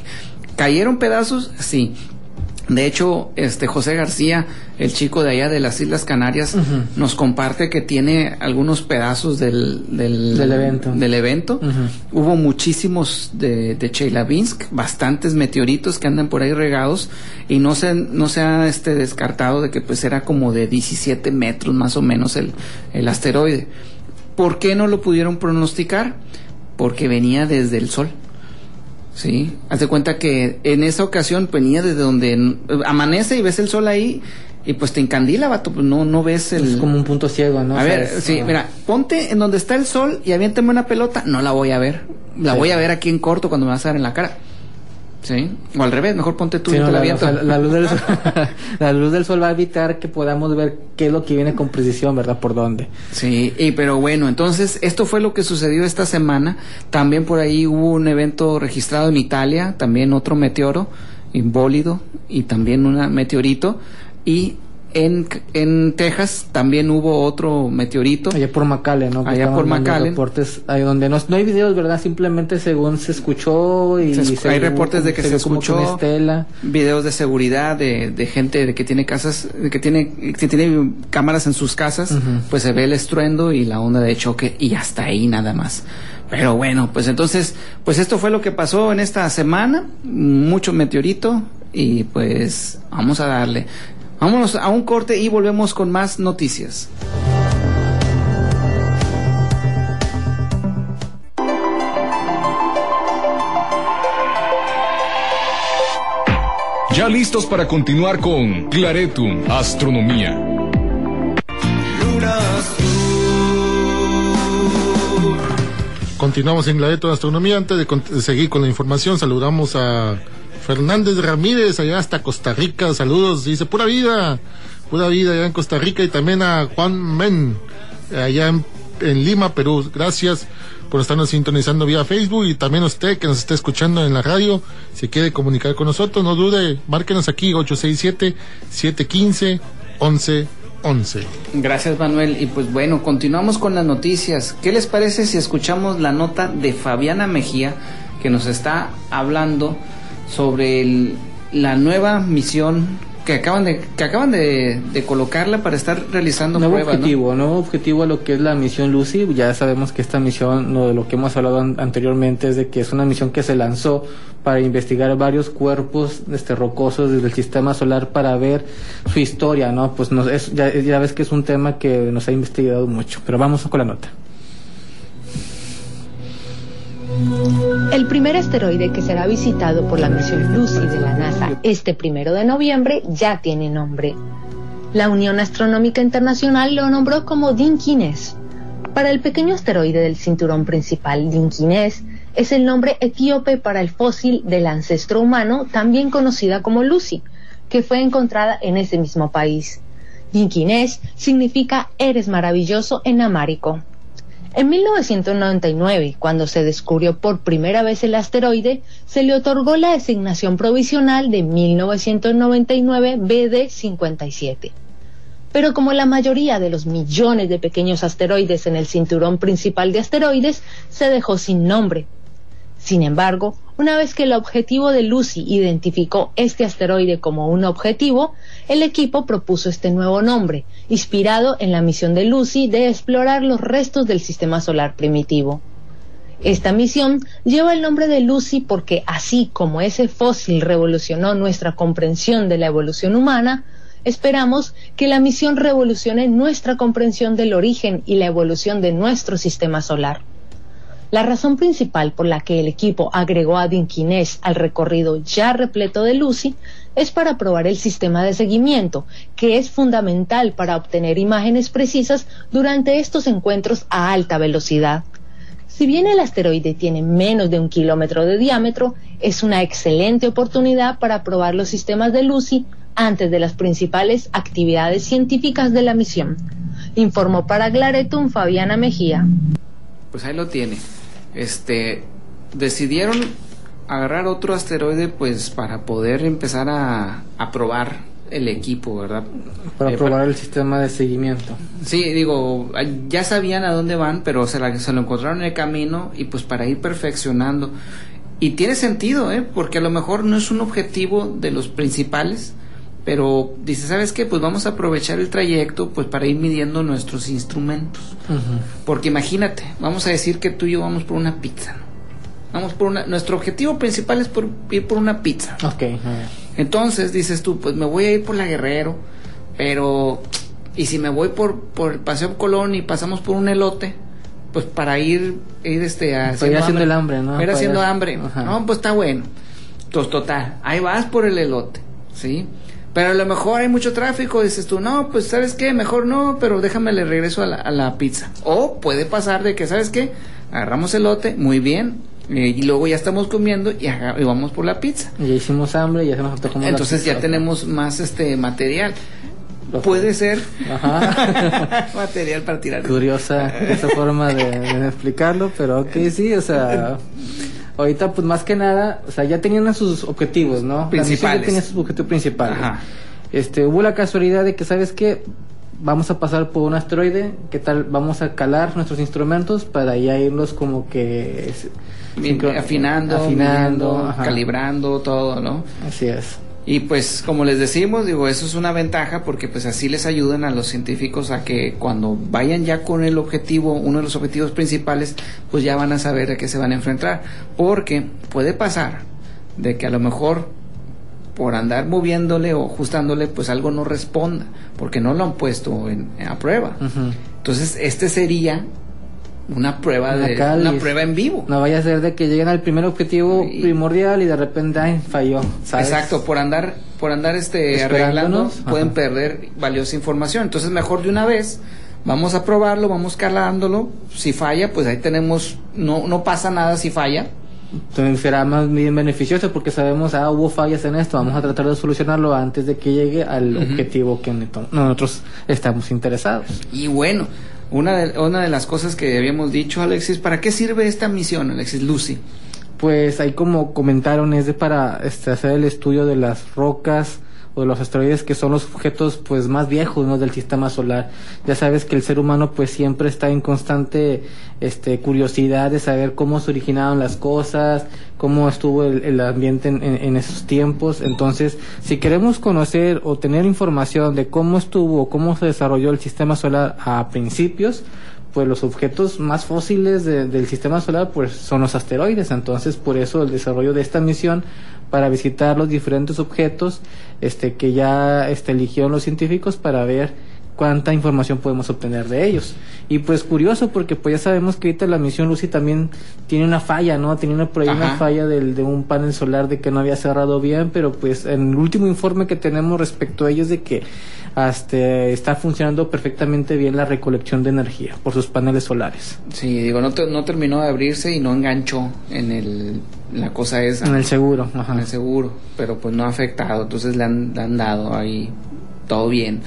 ¿Cayeron pedazos? Sí. De hecho, este José García, el chico de allá de las Islas Canarias, nos comparte que tiene algunos pedazos del, del, Del evento. del evento. Hubo muchísimos de, de Chelyabinsk, bastantes meteoritos que andan por ahí regados y no se, no se ha este, descartado de que pues era como de 17 metros más o menos el, el asteroide. ¿Por qué no lo pudieron pronosticar? Porque venía desde el Sol. Sí, haz de cuenta que en esa ocasión venía desde donde eh, amanece y ves el sol ahí y pues te encandila, vato, pues no, no ves el... Es como un punto ciego, ¿no? A O sea, ver, es- sí, mira, ponte en donde está el sol y aviéntame una pelota, no la voy a ver. La Sí. voy a ver aquí en corto cuando me vas a dar en la cara. ¿Sí? O al revés, mejor ponte tú Sí, y no, te la la, aviento. o sea, la luz del sol, la luz del sol va a evitar que podamos ver qué es lo que viene con precisión, ¿verdad? Por dónde. Sí, y pero bueno, entonces esto fue lo que sucedió esta semana. También por ahí hubo un evento registrado en Italia, también otro meteoro imbólido y también un meteorito. Y en, en Texas también hubo otro meteorito. Allá por McAllen, ¿no? Que Allá por McAllen. reportes ahí donde no, no hay videos, ¿verdad? Simplemente según se escuchó y Se escu- hay reportes de que se escuchó. estela. videos de seguridad de, de gente de que tiene casas, de que tiene, que tiene cámaras en sus casas, pues se ve el estruendo y la onda de choque y hasta ahí nada más. Pero bueno, pues entonces, pues esto fue lo que pasó en esta semana, mucho meteorito y pues vamos a darle. Vámonos a un corte y volvemos con más noticias. Ya listos para continuar con Claretum Astronomía. Luna. Continuamos en de Astronomía. Antes de seguir con la información, saludamos a Fernández Ramírez, allá hasta Costa Rica. Saludos, dice pura vida, pura vida allá en Costa Rica. Y también a Juan Men, allá en, Lima, Perú. Gracias por estarnos sintonizando vía Facebook y también usted que nos está escuchando en la radio, si quiere comunicar con nosotros, no dude, márquenos aquí 867-715-1111. Gracias Manuel. Y pues bueno, continuamos con las noticias. ¿Qué les parece si escuchamos la nota de Fabiana Mejía que nos está hablando sobre el- la nueva misión que acaban de que acaban de, de colocarla para estar realizando Nuevo pruebas? ¿no? objetivo, nuevo objetivo a lo que es la misión Lucy. Ya sabemos que esta misión, lo de lo que hemos hablado an- anteriormente, es de que es una misión que se lanzó para investigar varios cuerpos este, rocosos desde el sistema solar para ver su historia, ¿no? Pues nos, es, ya, ya ves que es un tema que nos ha investigado mucho. Pero vamos con la nota. El primer asteroide que será visitado por la misión Lucy de la NASA este primero de noviembre ya tiene nombre. La Unión Astronómica Internacional lo nombró como Dinquines. Para el pequeño asteroide del cinturón principal, Dinquines es el nombre etíope para el fósil del ancestro humano, también conocida como Lucy, que fue encontrada en ese mismo país. Dinquines significa eres maravilloso en amárico. En 1999, cuando se descubrió por primera vez el asteroide, se le otorgó la designación provisional de 1999 BD57. Pero como la mayoría de los millones de pequeños asteroides en el cinturón principal de asteroides, se dejó sin nombre. Sin embargo, una vez que el objetivo de Lucy identificó este asteroide como un objetivo, el equipo propuso este nuevo nombre, inspirado en la misión de Lucy de explorar los restos del sistema solar primitivo. Esta misión lleva el nombre de Lucy porque así como ese fósil revolucionó nuestra comprensión de la evolución humana, esperamos que la misión revolucione nuestra comprensión del origen y la evolución de nuestro sistema solar. La razón principal por la que el equipo agregó a Dinquinés al recorrido ya repleto de Lucy es para probar el sistema de seguimiento, que es fundamental para obtener imágenes precisas durante estos encuentros a alta velocidad. Si bien el asteroide tiene menos de un kilómetro de diámetro, es una excelente oportunidad para probar los sistemas de Lucy antes de las principales actividades científicas de la misión. Informó para Claretum Fabiana Mejía. Pues ahí lo tiene. Este, decidieron agarrar otro asteroide pues para poder empezar a, a probar el equipo, ¿verdad? Para Eh, probar el sistema de seguimiento. Sí, digo, ya sabían a dónde van, pero se, la- se lo encontraron en el camino y pues para ir perfeccionando. Y tiene sentido, ¿eh? Porque a lo mejor no es un objetivo de los principales, pero dice, ¿sabes qué? Pues vamos a aprovechar el trayecto pues para ir midiendo nuestros instrumentos. Porque imagínate, vamos a decir que tú y yo vamos por una pizza, ¿no? Vamos por una... Nuestro objetivo principal es por ir por una pizza. Ok. a ver. Entonces dices tú, pues me voy a ir por la Guerrero, pero y si me voy por por el Paseo Colón y pasamos por un elote, pues para ir ir este ir haciendo el hambre, ¿no? Ir haciendo hambre. Ajá. No, pues está bueno. Entonces, total, ahí vas por el elote, ¿sí? Pero a lo mejor hay mucho tráfico, dices tú, no, pues sabes qué, mejor no, pero déjame le regreso a la, a la pizza. O puede pasar de que, ¿sabes qué? Agarramos elote, muy bien, eh, y luego ya estamos comiendo y, vamos por la pizza. Y ya hicimos hambre y ya se nos la Entonces ya tenemos más este material. Puede ser Ajá. material para tirar. Curiosa esa forma de, de explicarlo, pero ok, sí, o sea, ahorita pues más que nada, o sea, ya tenían sus objetivos, ¿no? La Principales. ya tenía sus objetivos principales. Ajá. Este, hubo la casualidad de que, ¿sabes qué? Vamos a pasar por un asteroide, ¿qué tal? Vamos a calar nuestros instrumentos para ya irlos como que... afinando, afinando, midiendo, calibrando, todo, ¿no? Así es. Y pues como les decimos, digo, eso es una ventaja porque pues así les ayudan a los científicos a que cuando vayan ya con el objetivo, uno de los objetivos principales, pues ya van a saber a qué se van a enfrentar. Porque puede pasar de que a lo mejor por andar moviéndole o ajustándole, pues algo no responda, porque no lo han puesto en, a prueba. Entonces, este sería una prueba Una de cáliz. una prueba en vivo. No vaya a ser de que lleguen al primer objetivo Y- primordial y de repente ay, falló. ¿sabes? Exacto, por andar, por andar este arreglando, pueden perder valiosa información. Entonces, mejor de una vez, vamos a probarlo, vamos calándolo. Si falla, pues ahí tenemos, no, no pasa nada si falla. Entonces será más bien beneficioso porque sabemos, ah, hubo fallas en esto, vamos a tratar de solucionarlo antes de que llegue al objetivo que nosotros estamos interesados. Y bueno, una de, una de las cosas que habíamos dicho, Alexis, ¿para qué sirve esta misión, Alexis Lucy? Pues ahí como comentaron es de para este, hacer el estudio de las rocas o de los asteroides que son los objetos pues más viejos ¿no? del sistema solar. Ya sabes que el ser humano pues siempre está en constante este curiosidad de saber cómo se originaron las cosas, cómo estuvo el, ambiente en, esos tiempos. Entonces, si queremos conocer o tener información de cómo estuvo, cómo se desarrolló el sistema solar a principios, pues los objetos más fósiles de- del sistema solar pues son los asteroides entonces por eso el desarrollo de esta misión para visitar los diferentes objetos este que ya este, eligieron los científicos para ver cuánta información podemos obtener de ellos. Y pues curioso porque pues ya sabemos que ahorita la misión Lucy también tiene una falla no tenía una, por ahí una falla del, de un panel solar de que no había cerrado bien pero pues en el último informe que tenemos respecto a ellos de que hasta está funcionando perfectamente bien la recolección de energía por sus paneles solares. Sí, digo, no, te- no terminó de abrirse y no enganchó en el, la cosa esa. En el seguro, ajá. en el seguro, pero pues no ha afectado, entonces le han, le han dado ahí todo bien.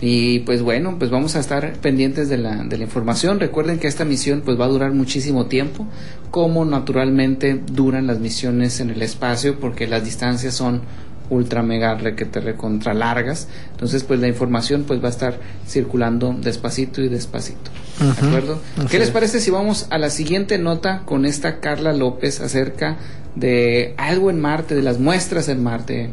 Y pues bueno, pues vamos a estar pendientes de la, de la información. Recuerden que esta misión pues va a durar muchísimo tiempo, como naturalmente duran las misiones en el espacio, porque las distancias son ultra mega requete recontra largas. Entonces pues la información pues va a estar circulando despacito y despacito. ¿De Ujú, acuerdo? así ¿Qué les es. parece si vamos a la siguiente nota con esta Carla López acerca de algo en Marte, de las muestras en Marte?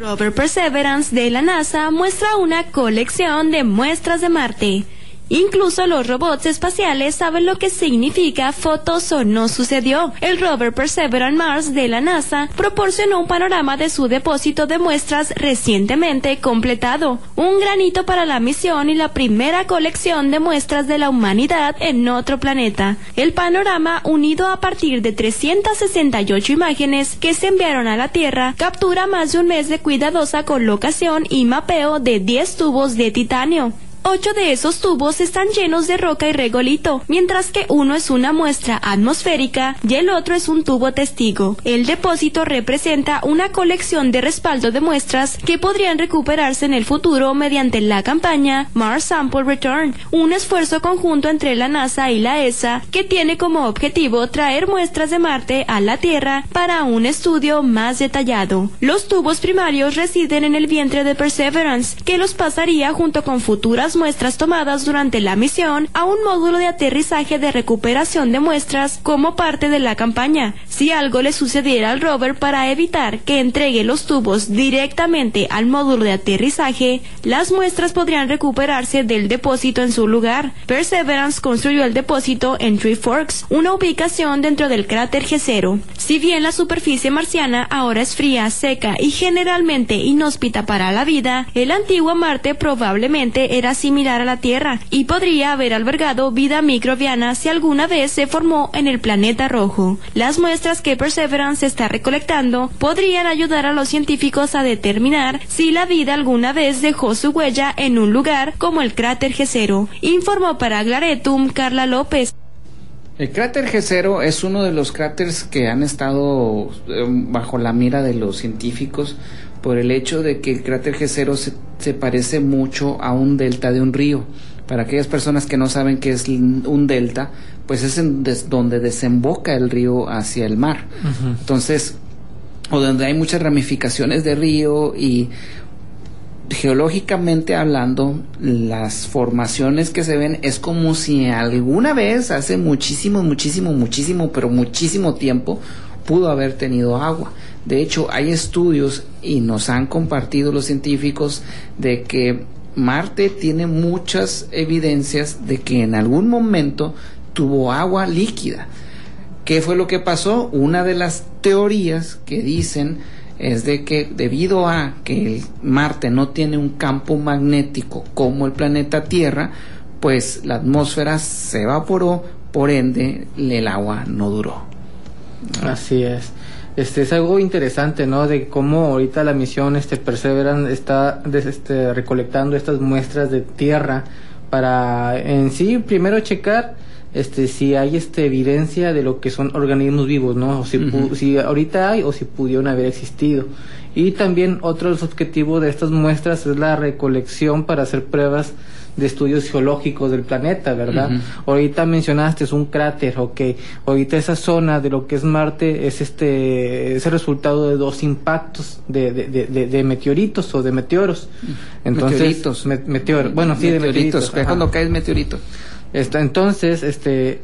Rover Perseverance de la NASA muestra una colección de muestras de Marte. Incluso los robots espaciales saben lo que significa fotos o no sucedió. El rover Perseverance Mars de la NASA proporcionó un panorama de su depósito de muestras recientemente completado, un granito para la misión y la primera colección de muestras de la humanidad en otro planeta. El panorama, unido a partir de 368 imágenes que se enviaron a la Tierra, captura más de un mes de cuidadosa colocación y mapeo de 10 tubos de titanio. Ocho de esos tubos están llenos de roca y regolito, mientras que uno es una muestra atmosférica y el otro es un tubo testigo. El depósito representa una colección de respaldo de muestras que podrían recuperarse en el futuro mediante la campaña Mars Sample Return, un esfuerzo conjunto entre la NASA y la ESA que tiene como objetivo traer muestras de Marte a la Tierra para un estudio más detallado. Los tubos primarios residen en el vientre de Perseverance, que los pasaría junto con futuras muestras tomadas durante la misión a un módulo de aterrizaje de recuperación de muestras como parte de la campaña. Si algo le sucediera al rover para evitar que entregue los tubos directamente al módulo de aterrizaje, las muestras podrían recuperarse del depósito en su lugar. Perseverance construyó el depósito en Three Forks, una ubicación dentro del cráter G0. Si bien la superficie marciana ahora es fría, seca y generalmente inhóspita para la vida, el antiguo Marte probablemente era similar a la Tierra y podría haber albergado vida microbiana si alguna vez se formó en el planeta rojo. Las muestras que Perseverance está recolectando podrían ayudar a los científicos a determinar si la vida alguna vez dejó su huella en un lugar como el cráter G0, informó para Glaretum Carla López. El cráter G0 es uno de los cráteres que han estado eh, bajo la mira de los científicos por el hecho de que el cráter G0 se, se parece mucho a un delta de un río. Para aquellas personas que no saben qué es un delta, pues es en des- donde desemboca el río hacia el mar. Entonces, o donde hay muchas ramificaciones de río y geológicamente hablando, las formaciones que se ven es como si alguna vez, hace muchísimo, muchísimo, muchísimo, pero muchísimo tiempo, pudo haber tenido agua. De hecho, hay estudios y nos han compartido los científicos de que Marte tiene muchas evidencias de que en algún momento tuvo agua líquida. ¿Qué fue lo que pasó? Una de las teorías que dicen es de que debido a que Marte no tiene un campo magnético como el planeta Tierra, pues la atmósfera se evaporó, por ende el agua no duró. Así es. Este es algo interesante, ¿no? De cómo ahorita la misión este Perseverance está este, recolectando estas muestras de tierra para en sí primero checar este si hay este evidencia de lo que son organismos vivos, ¿no? O si, pu- si ahorita hay o si pudieron haber existido. Y también otro de los objetivos de estas muestras es la recolección para hacer pruebas de estudios geológicos del planeta, ¿verdad? Ahorita mencionaste es un cráter, ok. Ahorita esa zona de lo que es Marte es este es el resultado de dos impactos de, de, de, de- meteoritos o de meteoros. Entonces, Meteoritos. me- meteor- bueno, sí, de meteoritos. que es cuando cae el meteorito. Entonces, este,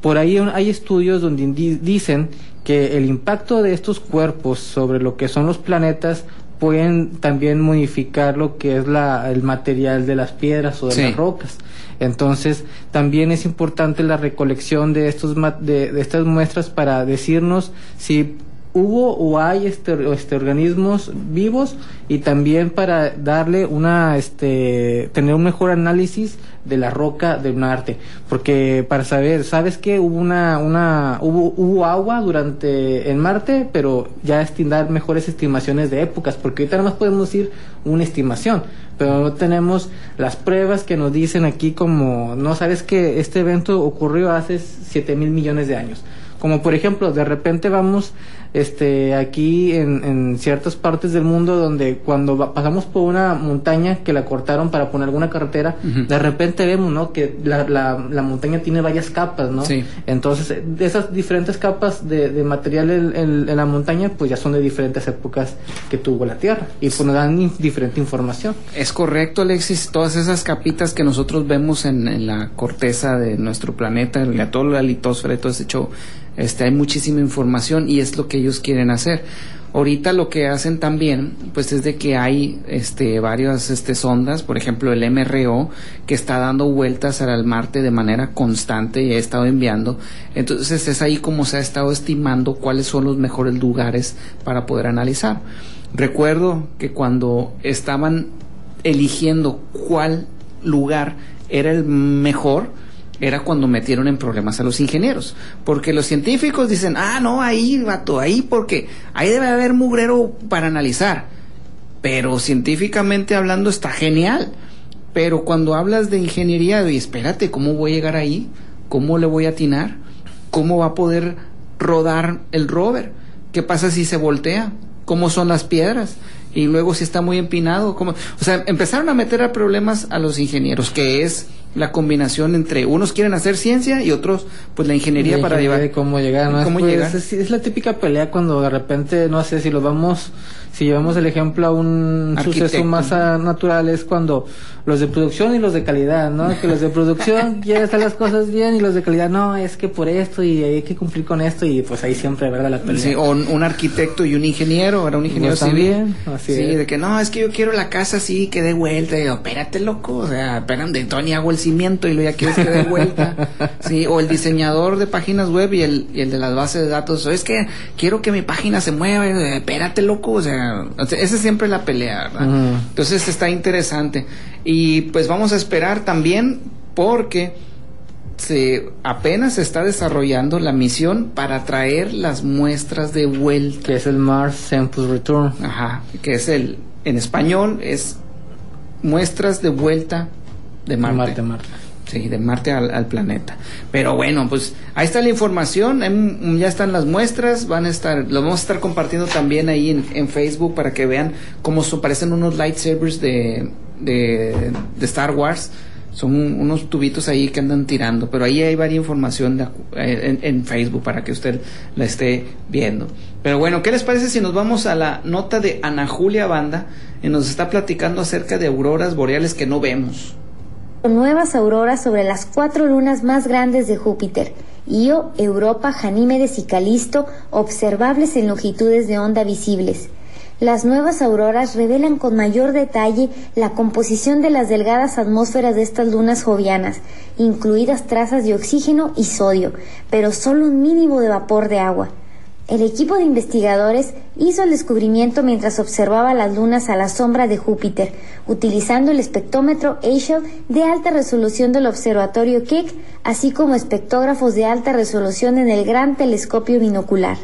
por ahí hay estudios donde dicen que el impacto de estos cuerpos sobre lo que son los planetas pueden también modificar lo que es la, el material de las piedras o de Sí. las rocas. Entonces, también es importante la recolección de estos de estas muestras para decirnos si hubo o hay este, este organismos vivos y también para darle una este tener un mejor análisis de la roca del Marte. Porque para saber sabes que hubo una una hubo, hubo agua durante en Marte pero ya estimar mejores estimaciones de épocas porque ahorita nada más podemos decir una estimación pero no tenemos las pruebas que nos dicen aquí como no sabes que este evento ocurrió hace 7 mil millones de años. Como por ejemplo de repente vamos este aquí en, en ciertas partes del mundo donde cuando va- pasamos por una montaña que la cortaron para poner alguna carretera de repente vemos no que la, la, la montaña tiene varias capas no Sí. entonces eh, de esas diferentes capas de, de material en, en- en la montaña pues ya son de diferentes épocas que tuvo la tierra y pues nos dan in- diferente información Es correcto, Alexis. Todas esas capitas que nosotros vemos en, en la corteza de nuestro planeta, en la, toda la litosfera y todo ese show, este, hay muchísima información y es lo que ellos quieren hacer. Ahorita lo que hacen también, pues es de que hay este, varias este, sondas, por ejemplo el MRO, que está dando vueltas al Marte de manera constante y ha estado enviando. Entonces es ahí como se ha estado estimando cuáles son los mejores lugares para poder analizar. Recuerdo que cuando estaban eligiendo cuál lugar era el mejor, era cuando metieron en problemas a los ingenieros. Porque los científicos dicen, ah, no, ahí, vato, ahí, porque ahí debe haber mugrero para analizar. Pero científicamente hablando está genial. Pero cuando hablas de ingeniería, y espérate, ¿cómo voy a llegar ahí? ¿Cómo le voy a atinar? ¿Cómo va a poder rodar el rover? ¿Qué pasa si se voltea? ¿Cómo son las piedras? Y luego si está muy empinado, ¿cómo? O sea, empezaron a meter a problemas a los ingenieros, que es la combinación entre unos quieren hacer ciencia y otros pues la ingeniería para llevar de cómo llegar, ¿no? cómo Pues, llegar. Es, es la típica pelea cuando de repente, no sé, si lo vamos, si llevamos el ejemplo a un Arquitecto. suceso más natural, es cuando los de producción y los de calidad, ¿no? Que los de producción quieren hacer las cosas bien y los de calidad, no, es que por esto y hay que cumplir con esto y pues ahí siempre, ¿verdad? La pelea. Sí, o un, arquitecto y un ingeniero, era un ingeniero Pues civil. también, así sí, es. de que no, es que yo quiero la casa así, que dé vuelta. Y yo, espérate, loco. O sea, espérate, Tony, hago el cimiento y luego ya quieres que dé vuelta. sí, o el diseñador de páginas web y el, y el de las bases de datos. Es que quiero que mi página se mueva. Y Espérate, loco. O sea, o sea, esa es siempre la pelea. Entonces está interesante. Y pues vamos a esperar también porque se apenas se está desarrollando la misión para traer las muestras de vuelta. Que es el Mars Sample Return. Ajá, que es el en español es muestras de vuelta de Marte. Marte, Marte. Sí, de Marte al, planeta. Pero bueno, pues ahí está la información, em, ya están las muestras, van a estar, lo vamos a estar compartiendo también ahí en, Facebook para que vean cómo son, parecen unos lightsabers de, de, Star Wars. Son unos tubitos ahí que andan tirando, pero ahí hay varias información eh, en, en Facebook para que usted la esté viendo. Pero bueno, ¿qué les parece si nos vamos a la nota de Ana Julia Banda y nos está platicando acerca de auroras boreales que no vemos? Nuevas auroras sobre las cuatro lunas más grandes de Júpiter, Io, Europa, Ganímedes y Calisto, observables en longitudes de onda visibles. Las nuevas auroras revelan con mayor detalle la composición de las delgadas atmósferas de estas lunas jovianas, incluidas trazas de oxígeno y sodio, pero solo un mínimo de vapor de agua. El equipo de investigadores hizo el descubrimiento mientras observaba las lunas a la sombra de Júpiter, utilizando el espectrómetro Herschel de alta resolución del observatorio Keck, así como espectógrafos de alta resolución en el gran telescopio binocular.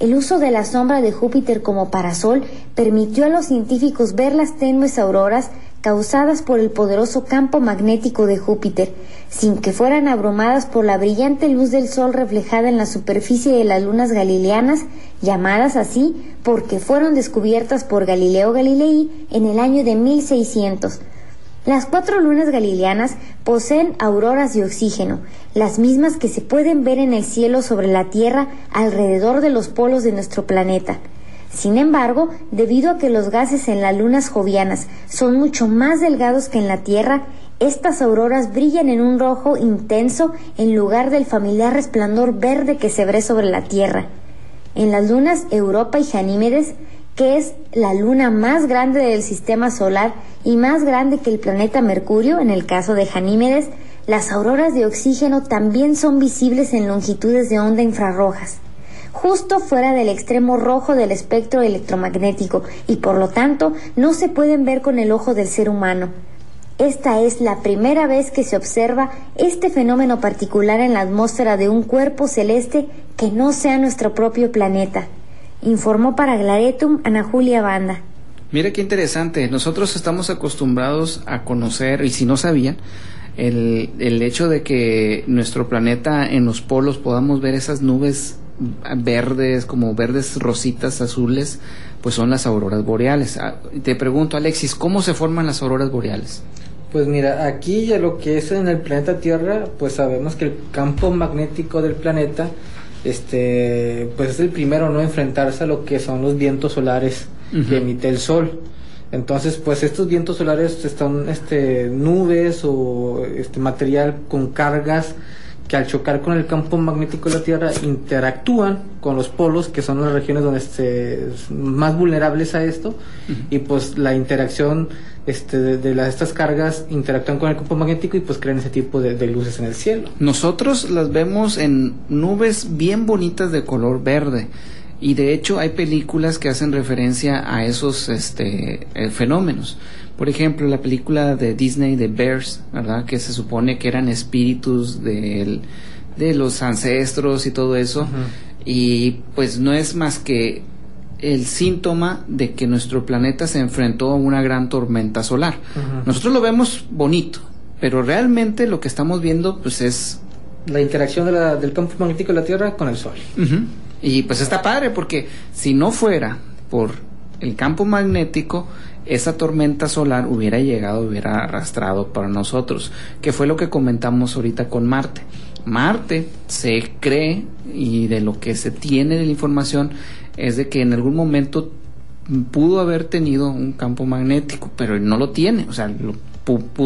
El uso de la sombra de Júpiter como parasol permitió a los científicos ver las tenues auroras causadas por el poderoso campo magnético de Júpiter, sin que fueran abrumadas por la brillante luz del Sol reflejada en la superficie de las lunas galileanas, llamadas así porque fueron descubiertas por Galileo Galilei en el año de 1600. Las cuatro lunas galileanas poseen auroras de oxígeno, las mismas que se pueden ver en el cielo sobre la Tierra alrededor de los polos de nuestro planeta. Sin embargo, debido a que los gases en las lunas jovianas son mucho más delgados que en la Tierra, estas auroras brillan en un rojo intenso en lugar del familiar resplandor verde que se ve sobre la Tierra. En las lunas Europa y Ganímedes, que es la luna más grande del sistema solar y más grande que el planeta Mercurio, en el caso de Ganímedes, las auroras de oxígeno también son visibles en longitudes de onda infrarrojas, justo fuera del extremo rojo del espectro electromagnético y por lo tanto no se pueden ver con el ojo del ser humano. Esta es la primera vez que se observa este fenómeno particular en la atmósfera de un cuerpo celeste que no sea nuestro propio planeta, informó para Glaretum Ana Julia Banda. Mira qué interesante. Nosotros estamos acostumbrados a conocer, y si no sabían, el, el hecho de que nuestro planeta en los polos podamos ver esas nubes verdes, como verdes rositas azules, pues son las auroras boreales. Ah, Te pregunto, Alexis, ¿cómo se forman las auroras boreales? Pues mira, aquí ya lo que es en el planeta Tierra, pues sabemos que el campo magnético del planeta, este, pues es el primero no enfrentarse a lo que son los vientos solares que emite el sol. Entonces, pues estos vientos solares están, este, nubes o este material con cargas que al chocar con el campo magnético de la Tierra interactúan con los polos, que son las regiones donde este, más vulnerables a esto, y pues la interacción este, de, de las, estas cargas interactúan con el campo magnético y pues crean ese tipo de, de luces en el cielo. Nosotros las vemos en nubes bien bonitas de color verde. Y de hecho hay películas que hacen referencia a esos este, eh, fenómenos. Por ejemplo, la película de Disney de Bears, ¿verdad? Que se supone que eran espíritus del- de los ancestros y todo eso. Y pues no es más que el síntoma de que nuestro planeta se enfrentó a una gran tormenta solar. Nosotros lo vemos bonito, pero realmente lo que estamos viendo pues es La interacción de la- del campo magnético de la Tierra con el Sol. Y pues está padre porque si no fuera por el campo magnético, esa tormenta solar hubiera llegado, hubiera arrastrado para nosotros, que fue lo que comentamos ahorita con Marte. Marte se cree y de lo que se tiene de la información es de que en algún momento pudo haber tenido un campo magnético, pero no lo tiene. O sea, lo-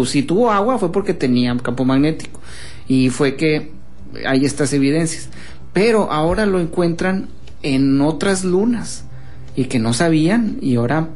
si tuvo agua fue porque tenía un campo magnético. Y fue que hay estas evidencias. Pero ahora lo encuentran en otras lunas y que no sabían y ahora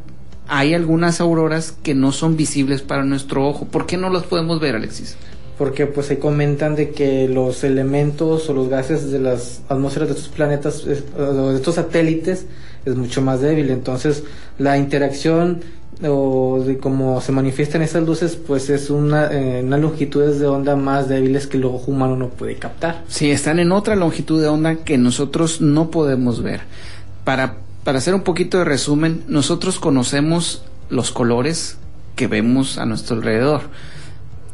hay algunas auroras que no son visibles para nuestro ojo. ¿Por qué no los podemos ver, Alexis? Porque pues se comentan de que los elementos o los gases de las atmósferas de estos planetas de estos satélites es mucho más débil. Entonces la interacción o de cómo se manifiestan esas luces pues es una, eh, longitudes de onda más débiles que el ojo humano no puede captar. Sí, están en otra longitud de onda que nosotros no podemos ver. Para, para hacer un poquito de resumen, nosotros conocemos los colores que vemos a nuestro alrededor.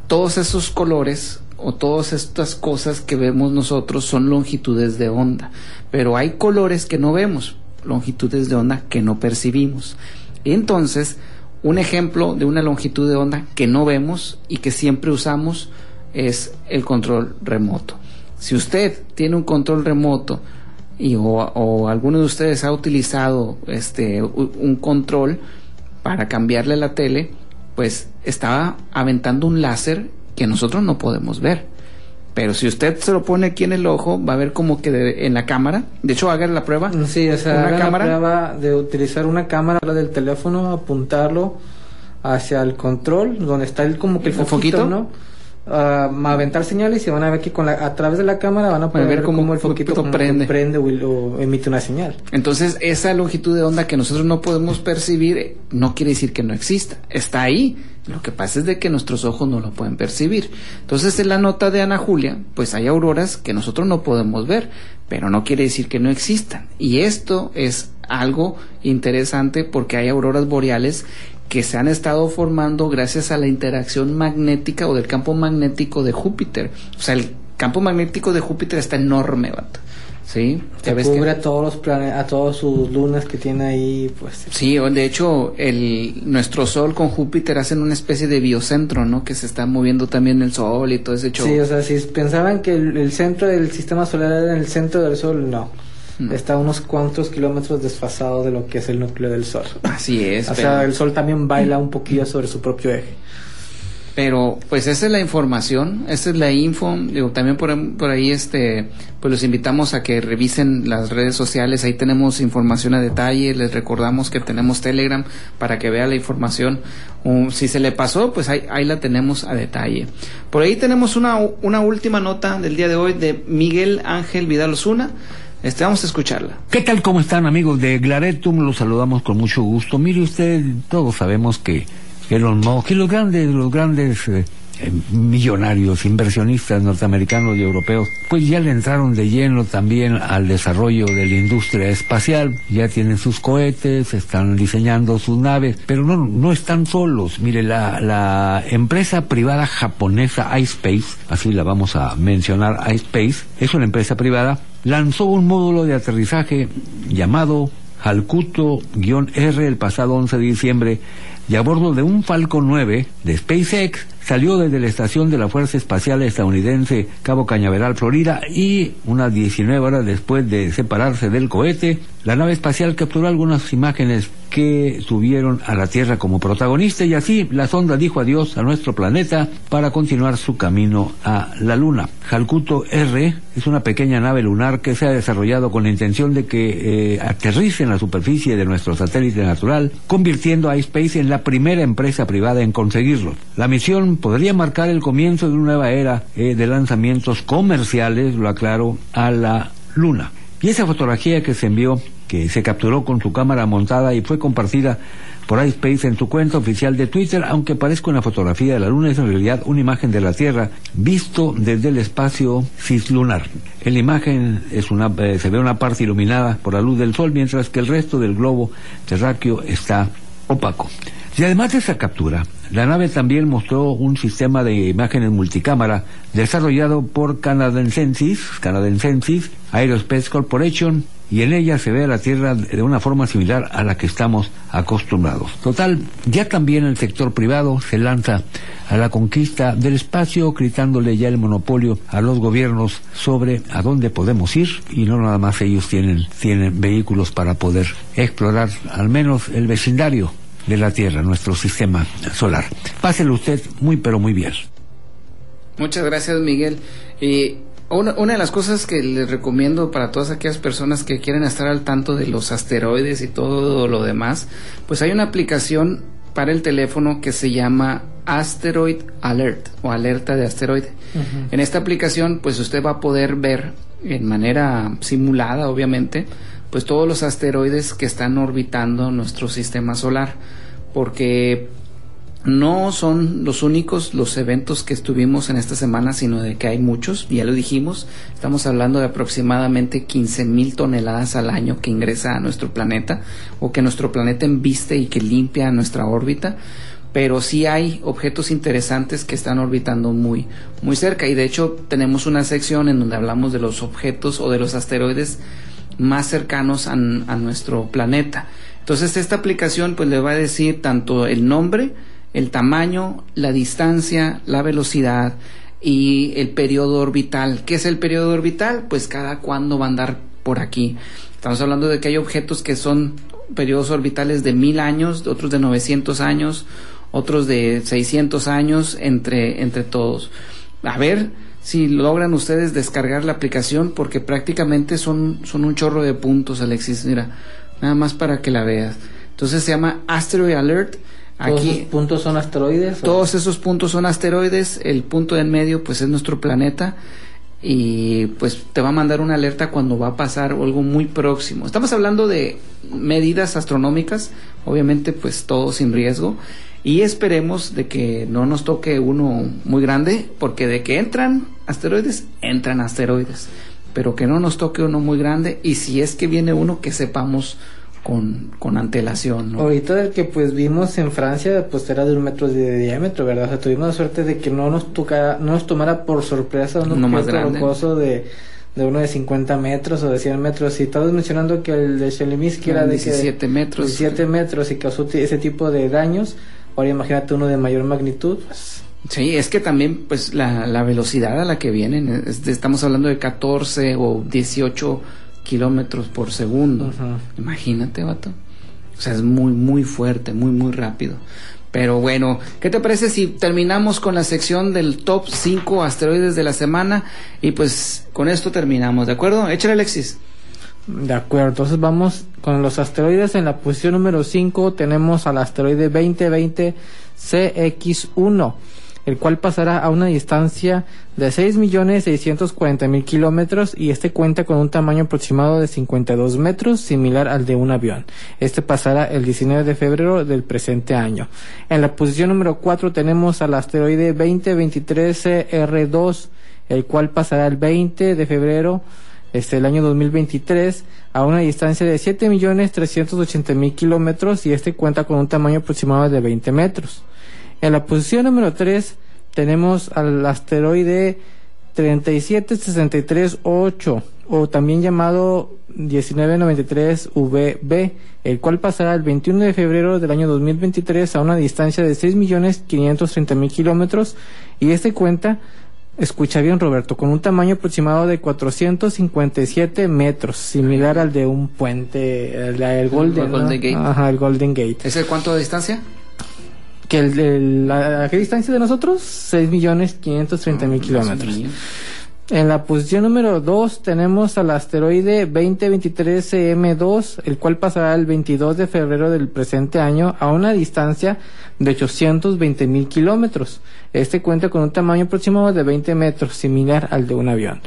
Todos esos colores o todas estas cosas que vemos nosotros son longitudes de onda, pero hay colores que no vemos, longitudes de onda que no percibimos. Entonces, un ejemplo de una longitud de onda que no vemos y que siempre usamos es el control remoto. Si usted tiene un control remoto y o, o alguno de ustedes ha utilizado este un control para cambiarle la tele, pues estaba aventando un láser que nosotros no podemos ver. Pero si usted se lo pone aquí en el ojo, va a ver como que de- en la cámara. De hecho, haga la prueba. Sí, o sea, Una hagan la cámara. prueba de utilizar una cámara del teléfono, apuntarlo hacia el control, donde está el como que el ¿El foquito, foquito? ¿no? Ah, aventar señales y van a ver que con la, a través de la cámara van a poder ver ver cómo cómo el foquito prende. prende o, o emite una señal. Entonces, esa longitud de onda que nosotros no podemos percibir no quiere decir que no exista. Está ahí. Lo que pasa es de que nuestros ojos no lo pueden percibir. Entonces, en la nota de Ana Julia, pues hay auroras que nosotros no podemos ver, pero no quiere decir que no existan. Y esto es algo interesante porque hay auroras boreales que se han estado formando gracias a la interacción magnética o del campo magnético de Júpiter. O sea, el campo magnético de Júpiter está enorme, vato. ¿Sí? Se que- cubre a todos los planetas, a todas sus lunas que tiene ahí, pues. Sí, o de hecho, el, nuestro Sol con Júpiter hacen una especie de biocentro, ¿no? Que se está moviendo también el Sol y todo ese show. Sí, o sea, si pensaban que el, el centro del sistema solar era en el centro del Sol, no. Está a unos cuantos kilómetros desfasado de lo que es el núcleo del Sol. Así es. O pero, sea, el Sol también baila un poquillo sobre su propio eje. pero, pues esa es la información, esa es la info. Digo, también por, por ahí, este, pues los invitamos a que revisen las redes sociales. Ahí tenemos información a detalle. Les recordamos que tenemos Telegram para que vea la información. Um, si se le pasó, pues ahí, ahí la tenemos a detalle. Por ahí tenemos una, una última nota del día de hoy de Miguel Ángel Vidal Osuna. Este, vamos a escucharla. ¿Qué tal? ¿Cómo están amigos de Glaretum? Los saludamos con mucho gusto. Mire usted, todos sabemos que Elon Musk y los grandes, los grandes eh, eh, millonarios, inversionistas norteamericanos y europeos, pues ya le entraron de lleno también al desarrollo de la industria espacial. Ya tienen sus cohetes, están diseñando sus naves, pero no, no están solos. Mire, la, la empresa privada japonesa iSpace, así la vamos a mencionar, iSpace, es una empresa privada, lanzó un módulo de aterrizaje llamado Halkuto-R el pasado 11 de diciembre y a bordo de un Falcon 9 de SpaceX salió desde la estación de la Fuerza Espacial Estadounidense Cabo Cañaveral, Florida, y unas 19 horas después de separarse del cohete, la nave espacial capturó algunas imágenes que subieron a la Tierra como protagonista y así la sonda dijo adiós a nuestro planeta para continuar su camino a la Luna. Halkuto R es una pequeña nave lunar que se ha desarrollado con la intención de que eh, aterrice en la superficie de nuestro satélite natural, convirtiendo a iSpace en la primera empresa privada en conseguirlo. La misión podría marcar el comienzo de una nueva era eh, de lanzamientos comerciales, lo aclaro, a la Luna. Y esa fotografía que se envió, que se capturó con su cámara montada y fue compartida por iSpace en su cuenta oficial de Twitter, aunque parezca una fotografía de la Luna, es en realidad una imagen de la Tierra visto desde el espacio cislunar. En la imagen es una, eh, se ve una parte iluminada por la luz del Sol, mientras que el resto del globo terráqueo está opaco. Y además de esa captura, la nave también mostró un sistema de imágenes multicámara desarrollado por Canadensensis, Canadensensis Aerospace Corporation, y en ella se ve a la Tierra de una forma similar a la que estamos acostumbrados. Total, ya también el sector privado se lanza a la conquista del espacio, gritándole ya el monopolio a los gobiernos sobre a dónde podemos ir y no nada más ellos tienen, tienen vehículos para poder explorar al menos el vecindario de la Tierra, nuestro sistema solar. Páselo usted muy pero muy bien. Muchas gracias, Miguel. Y una, una de las cosas que les recomiendo para todas aquellas personas que quieren estar al tanto de los asteroides y todo lo demás, pues hay una aplicación para el teléfono que se llama Asteroid Alert o alerta de asteroide. En esta aplicación, pues usted va a poder ver en manera simulada, obviamente, pues todos los asteroides que están orbitando nuestro sistema solar, porque no son los únicos los eventos que estuvimos en esta semana, sino de que hay muchos, ya lo dijimos, estamos hablando de aproximadamente 15 mil toneladas al año que ingresa a nuestro planeta o que nuestro planeta embiste y que limpia nuestra órbita, pero sí hay objetos interesantes que están orbitando muy, muy cerca y de hecho tenemos una sección en donde hablamos de los objetos o de los asteroides más cercanos a, a nuestro planeta. Entonces esta aplicación pues le va a decir tanto el nombre, el tamaño, la distancia, la velocidad y el periodo orbital. ¿Qué es el periodo orbital? Pues cada cuándo va a andar por aquí. Estamos hablando de que hay objetos que son periodos orbitales de mil años, otros de 900 años, otros de 600 años, entre, entre todos. A ver si logran ustedes descargar la aplicación porque prácticamente son, son un chorro de puntos, Alexis. Mira, nada más para que la veas. Entonces se llama Asteroid Alert. ¿Todos Aquí esos puntos son asteroides? o- todos esos puntos son asteroides, el punto en medio pues es nuestro planeta y pues te va a mandar una alerta cuando va a pasar algo muy próximo. Estamos hablando de medidas astronómicas, obviamente pues todo sin riesgo y esperemos de que no nos toque uno muy grande porque de que entran asteroides, entran asteroides, pero que no nos toque uno muy grande y si es que viene uno que sepamos con, con antelación. ¿no? Ahorita el que pues vimos en Francia pues era de un metro de diámetro, ¿verdad? O sea, tuvimos la suerte de que no nos tocara, no nos tomara por sorpresa un Uno más objeto grande. rocoso de, de uno de 50 metros o de 100 metros. Y estabas mencionando que el de Shelimiski era de que- 17 metros. 17 metros y causó ese tipo de daños. Ahora imagínate uno de mayor magnitud. Pues, Sí, es que también pues la, la velocidad a la que vienen, es estamos hablando de 14 o 18 kilómetros por segundo. Imagínate, vato. O sea, es muy, muy fuerte, muy, muy rápido. Pero bueno, ¿qué te parece si terminamos con la sección del top 5 asteroides de la semana? Y pues con esto terminamos, ¿de acuerdo? Échale, Alexis. De acuerdo, entonces vamos con los asteroides. En la posición número 5 tenemos al asteroide 2020 CX1, el cual pasará a una distancia de 6.640.000 kilómetros y este cuenta con un tamaño aproximado de 52 metros, similar al de un avión. Este pasará el 19 de febrero del presente año. En la posición número 4 tenemos al asteroide 2023 CR2, el cual pasará el 20 de febrero este, el año 2023 a una distancia de 7.380.000 kilómetros y este cuenta con un tamaño aproximado de 20 metros. En la posición número 3 tenemos al asteroide 37638 o también llamado 1993VB, el cual pasará el 21 de febrero del año 2023 a una distancia de 6.530.000 kilómetros y este cuenta Escucha bien, Roberto, con un tamaño aproximado de 457 metros, similar al de un puente, el, el Golden, El Gate. Ajá, el Golden Gate. ¿Ese cuánto de distancia? Que el, el- ¿A qué distancia de nosotros? 6.530.000 kilómetros. Dios mío. En la posición número 2 tenemos al asteroide 2023 CM2, el cual pasará el 22 de febrero del presente año a una distancia de 820 mil kilómetros. Este cuenta con un tamaño aproximado de 20 metros, similar al de un avión.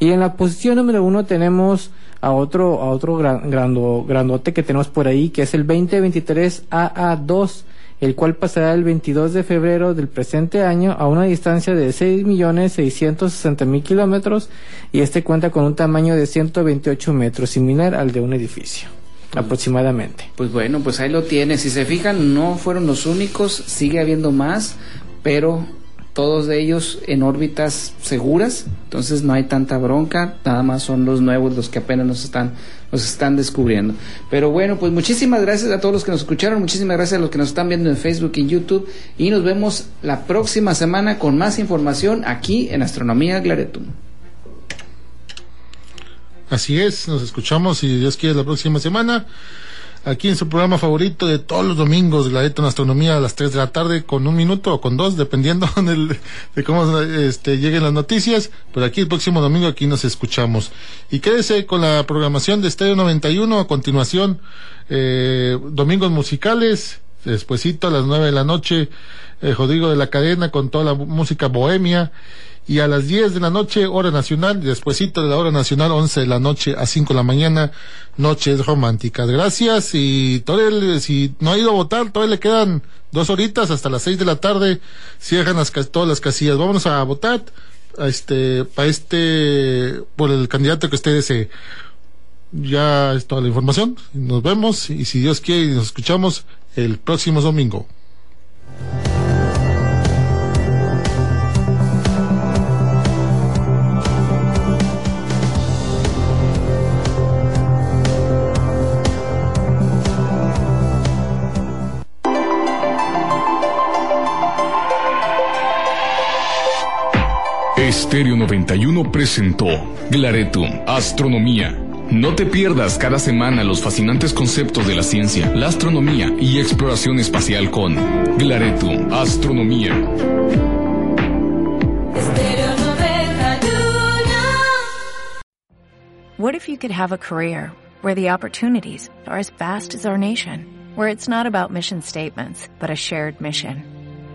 Y en la posición número 1 tenemos a otro, a otro gran, grando- grandote que tenemos por ahí, que es el 2023 AA2, el cual pasará el 22 de febrero del presente año a una distancia de 6.660.000 kilómetros y este cuenta con un tamaño de 128 metros, similar al de un edificio, aproximadamente. Pues bueno, pues ahí lo tiene. Si se fijan, no fueron los únicos, sigue habiendo más, pero todos de ellos en órbitas seguras, entonces no hay tanta bronca, nada más son los nuevos los que apenas nos están nos están descubriendo. Pero bueno, pues muchísimas gracias a todos los que nos escucharon, muchísimas gracias a los que nos están viendo en Facebook y en YouTube y nos vemos la próxima semana con más información aquí en Astronomía Claretum. Así es, nos escuchamos si Dios quiere la próxima semana. Aquí en su programa favorito de todos los domingos, Glareto en Astronomía a las 3 de la tarde, con un minuto o con dos, dependiendo de cómo este, lleguen las noticias. Pero aquí el próximo domingo aquí nos escuchamos. Y quédese con la programación de Estéreo 91 a continuación, eh, domingos musicales, despuesito a las 9 de la noche, eh, de la Cadena con toda la música bohemia. Y a las 10 de la noche, hora nacional, y despuesito de la hora nacional, 11 de la noche a 5 de la mañana, noches románticas. Gracias y le- si no ha ido a votar, todavía le quedan dos horitas hasta las 6 de la tarde, cierran las, todas las casillas. Vámonos a votar, a este, para este, por el candidato que usted desee. Ya es toda la información. Nos vemos y si Dios quiere, nos escuchamos el próximo domingo. Estéreo 91 presentó Glaretum, Astronomía. No te pierdas cada semana los fascinantes conceptos de la ciencia, la astronomía y exploración espacial con Glaretum, Astronomía. Estéreo 91. What if you could have a career where the opportunities are as vast as our nation, where it's not about mission statements, but a shared mission?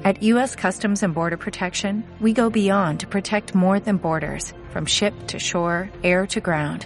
At U.S. Customs and Border Protection, we go beyond to protect more than borders, from ship to shore, air to ground,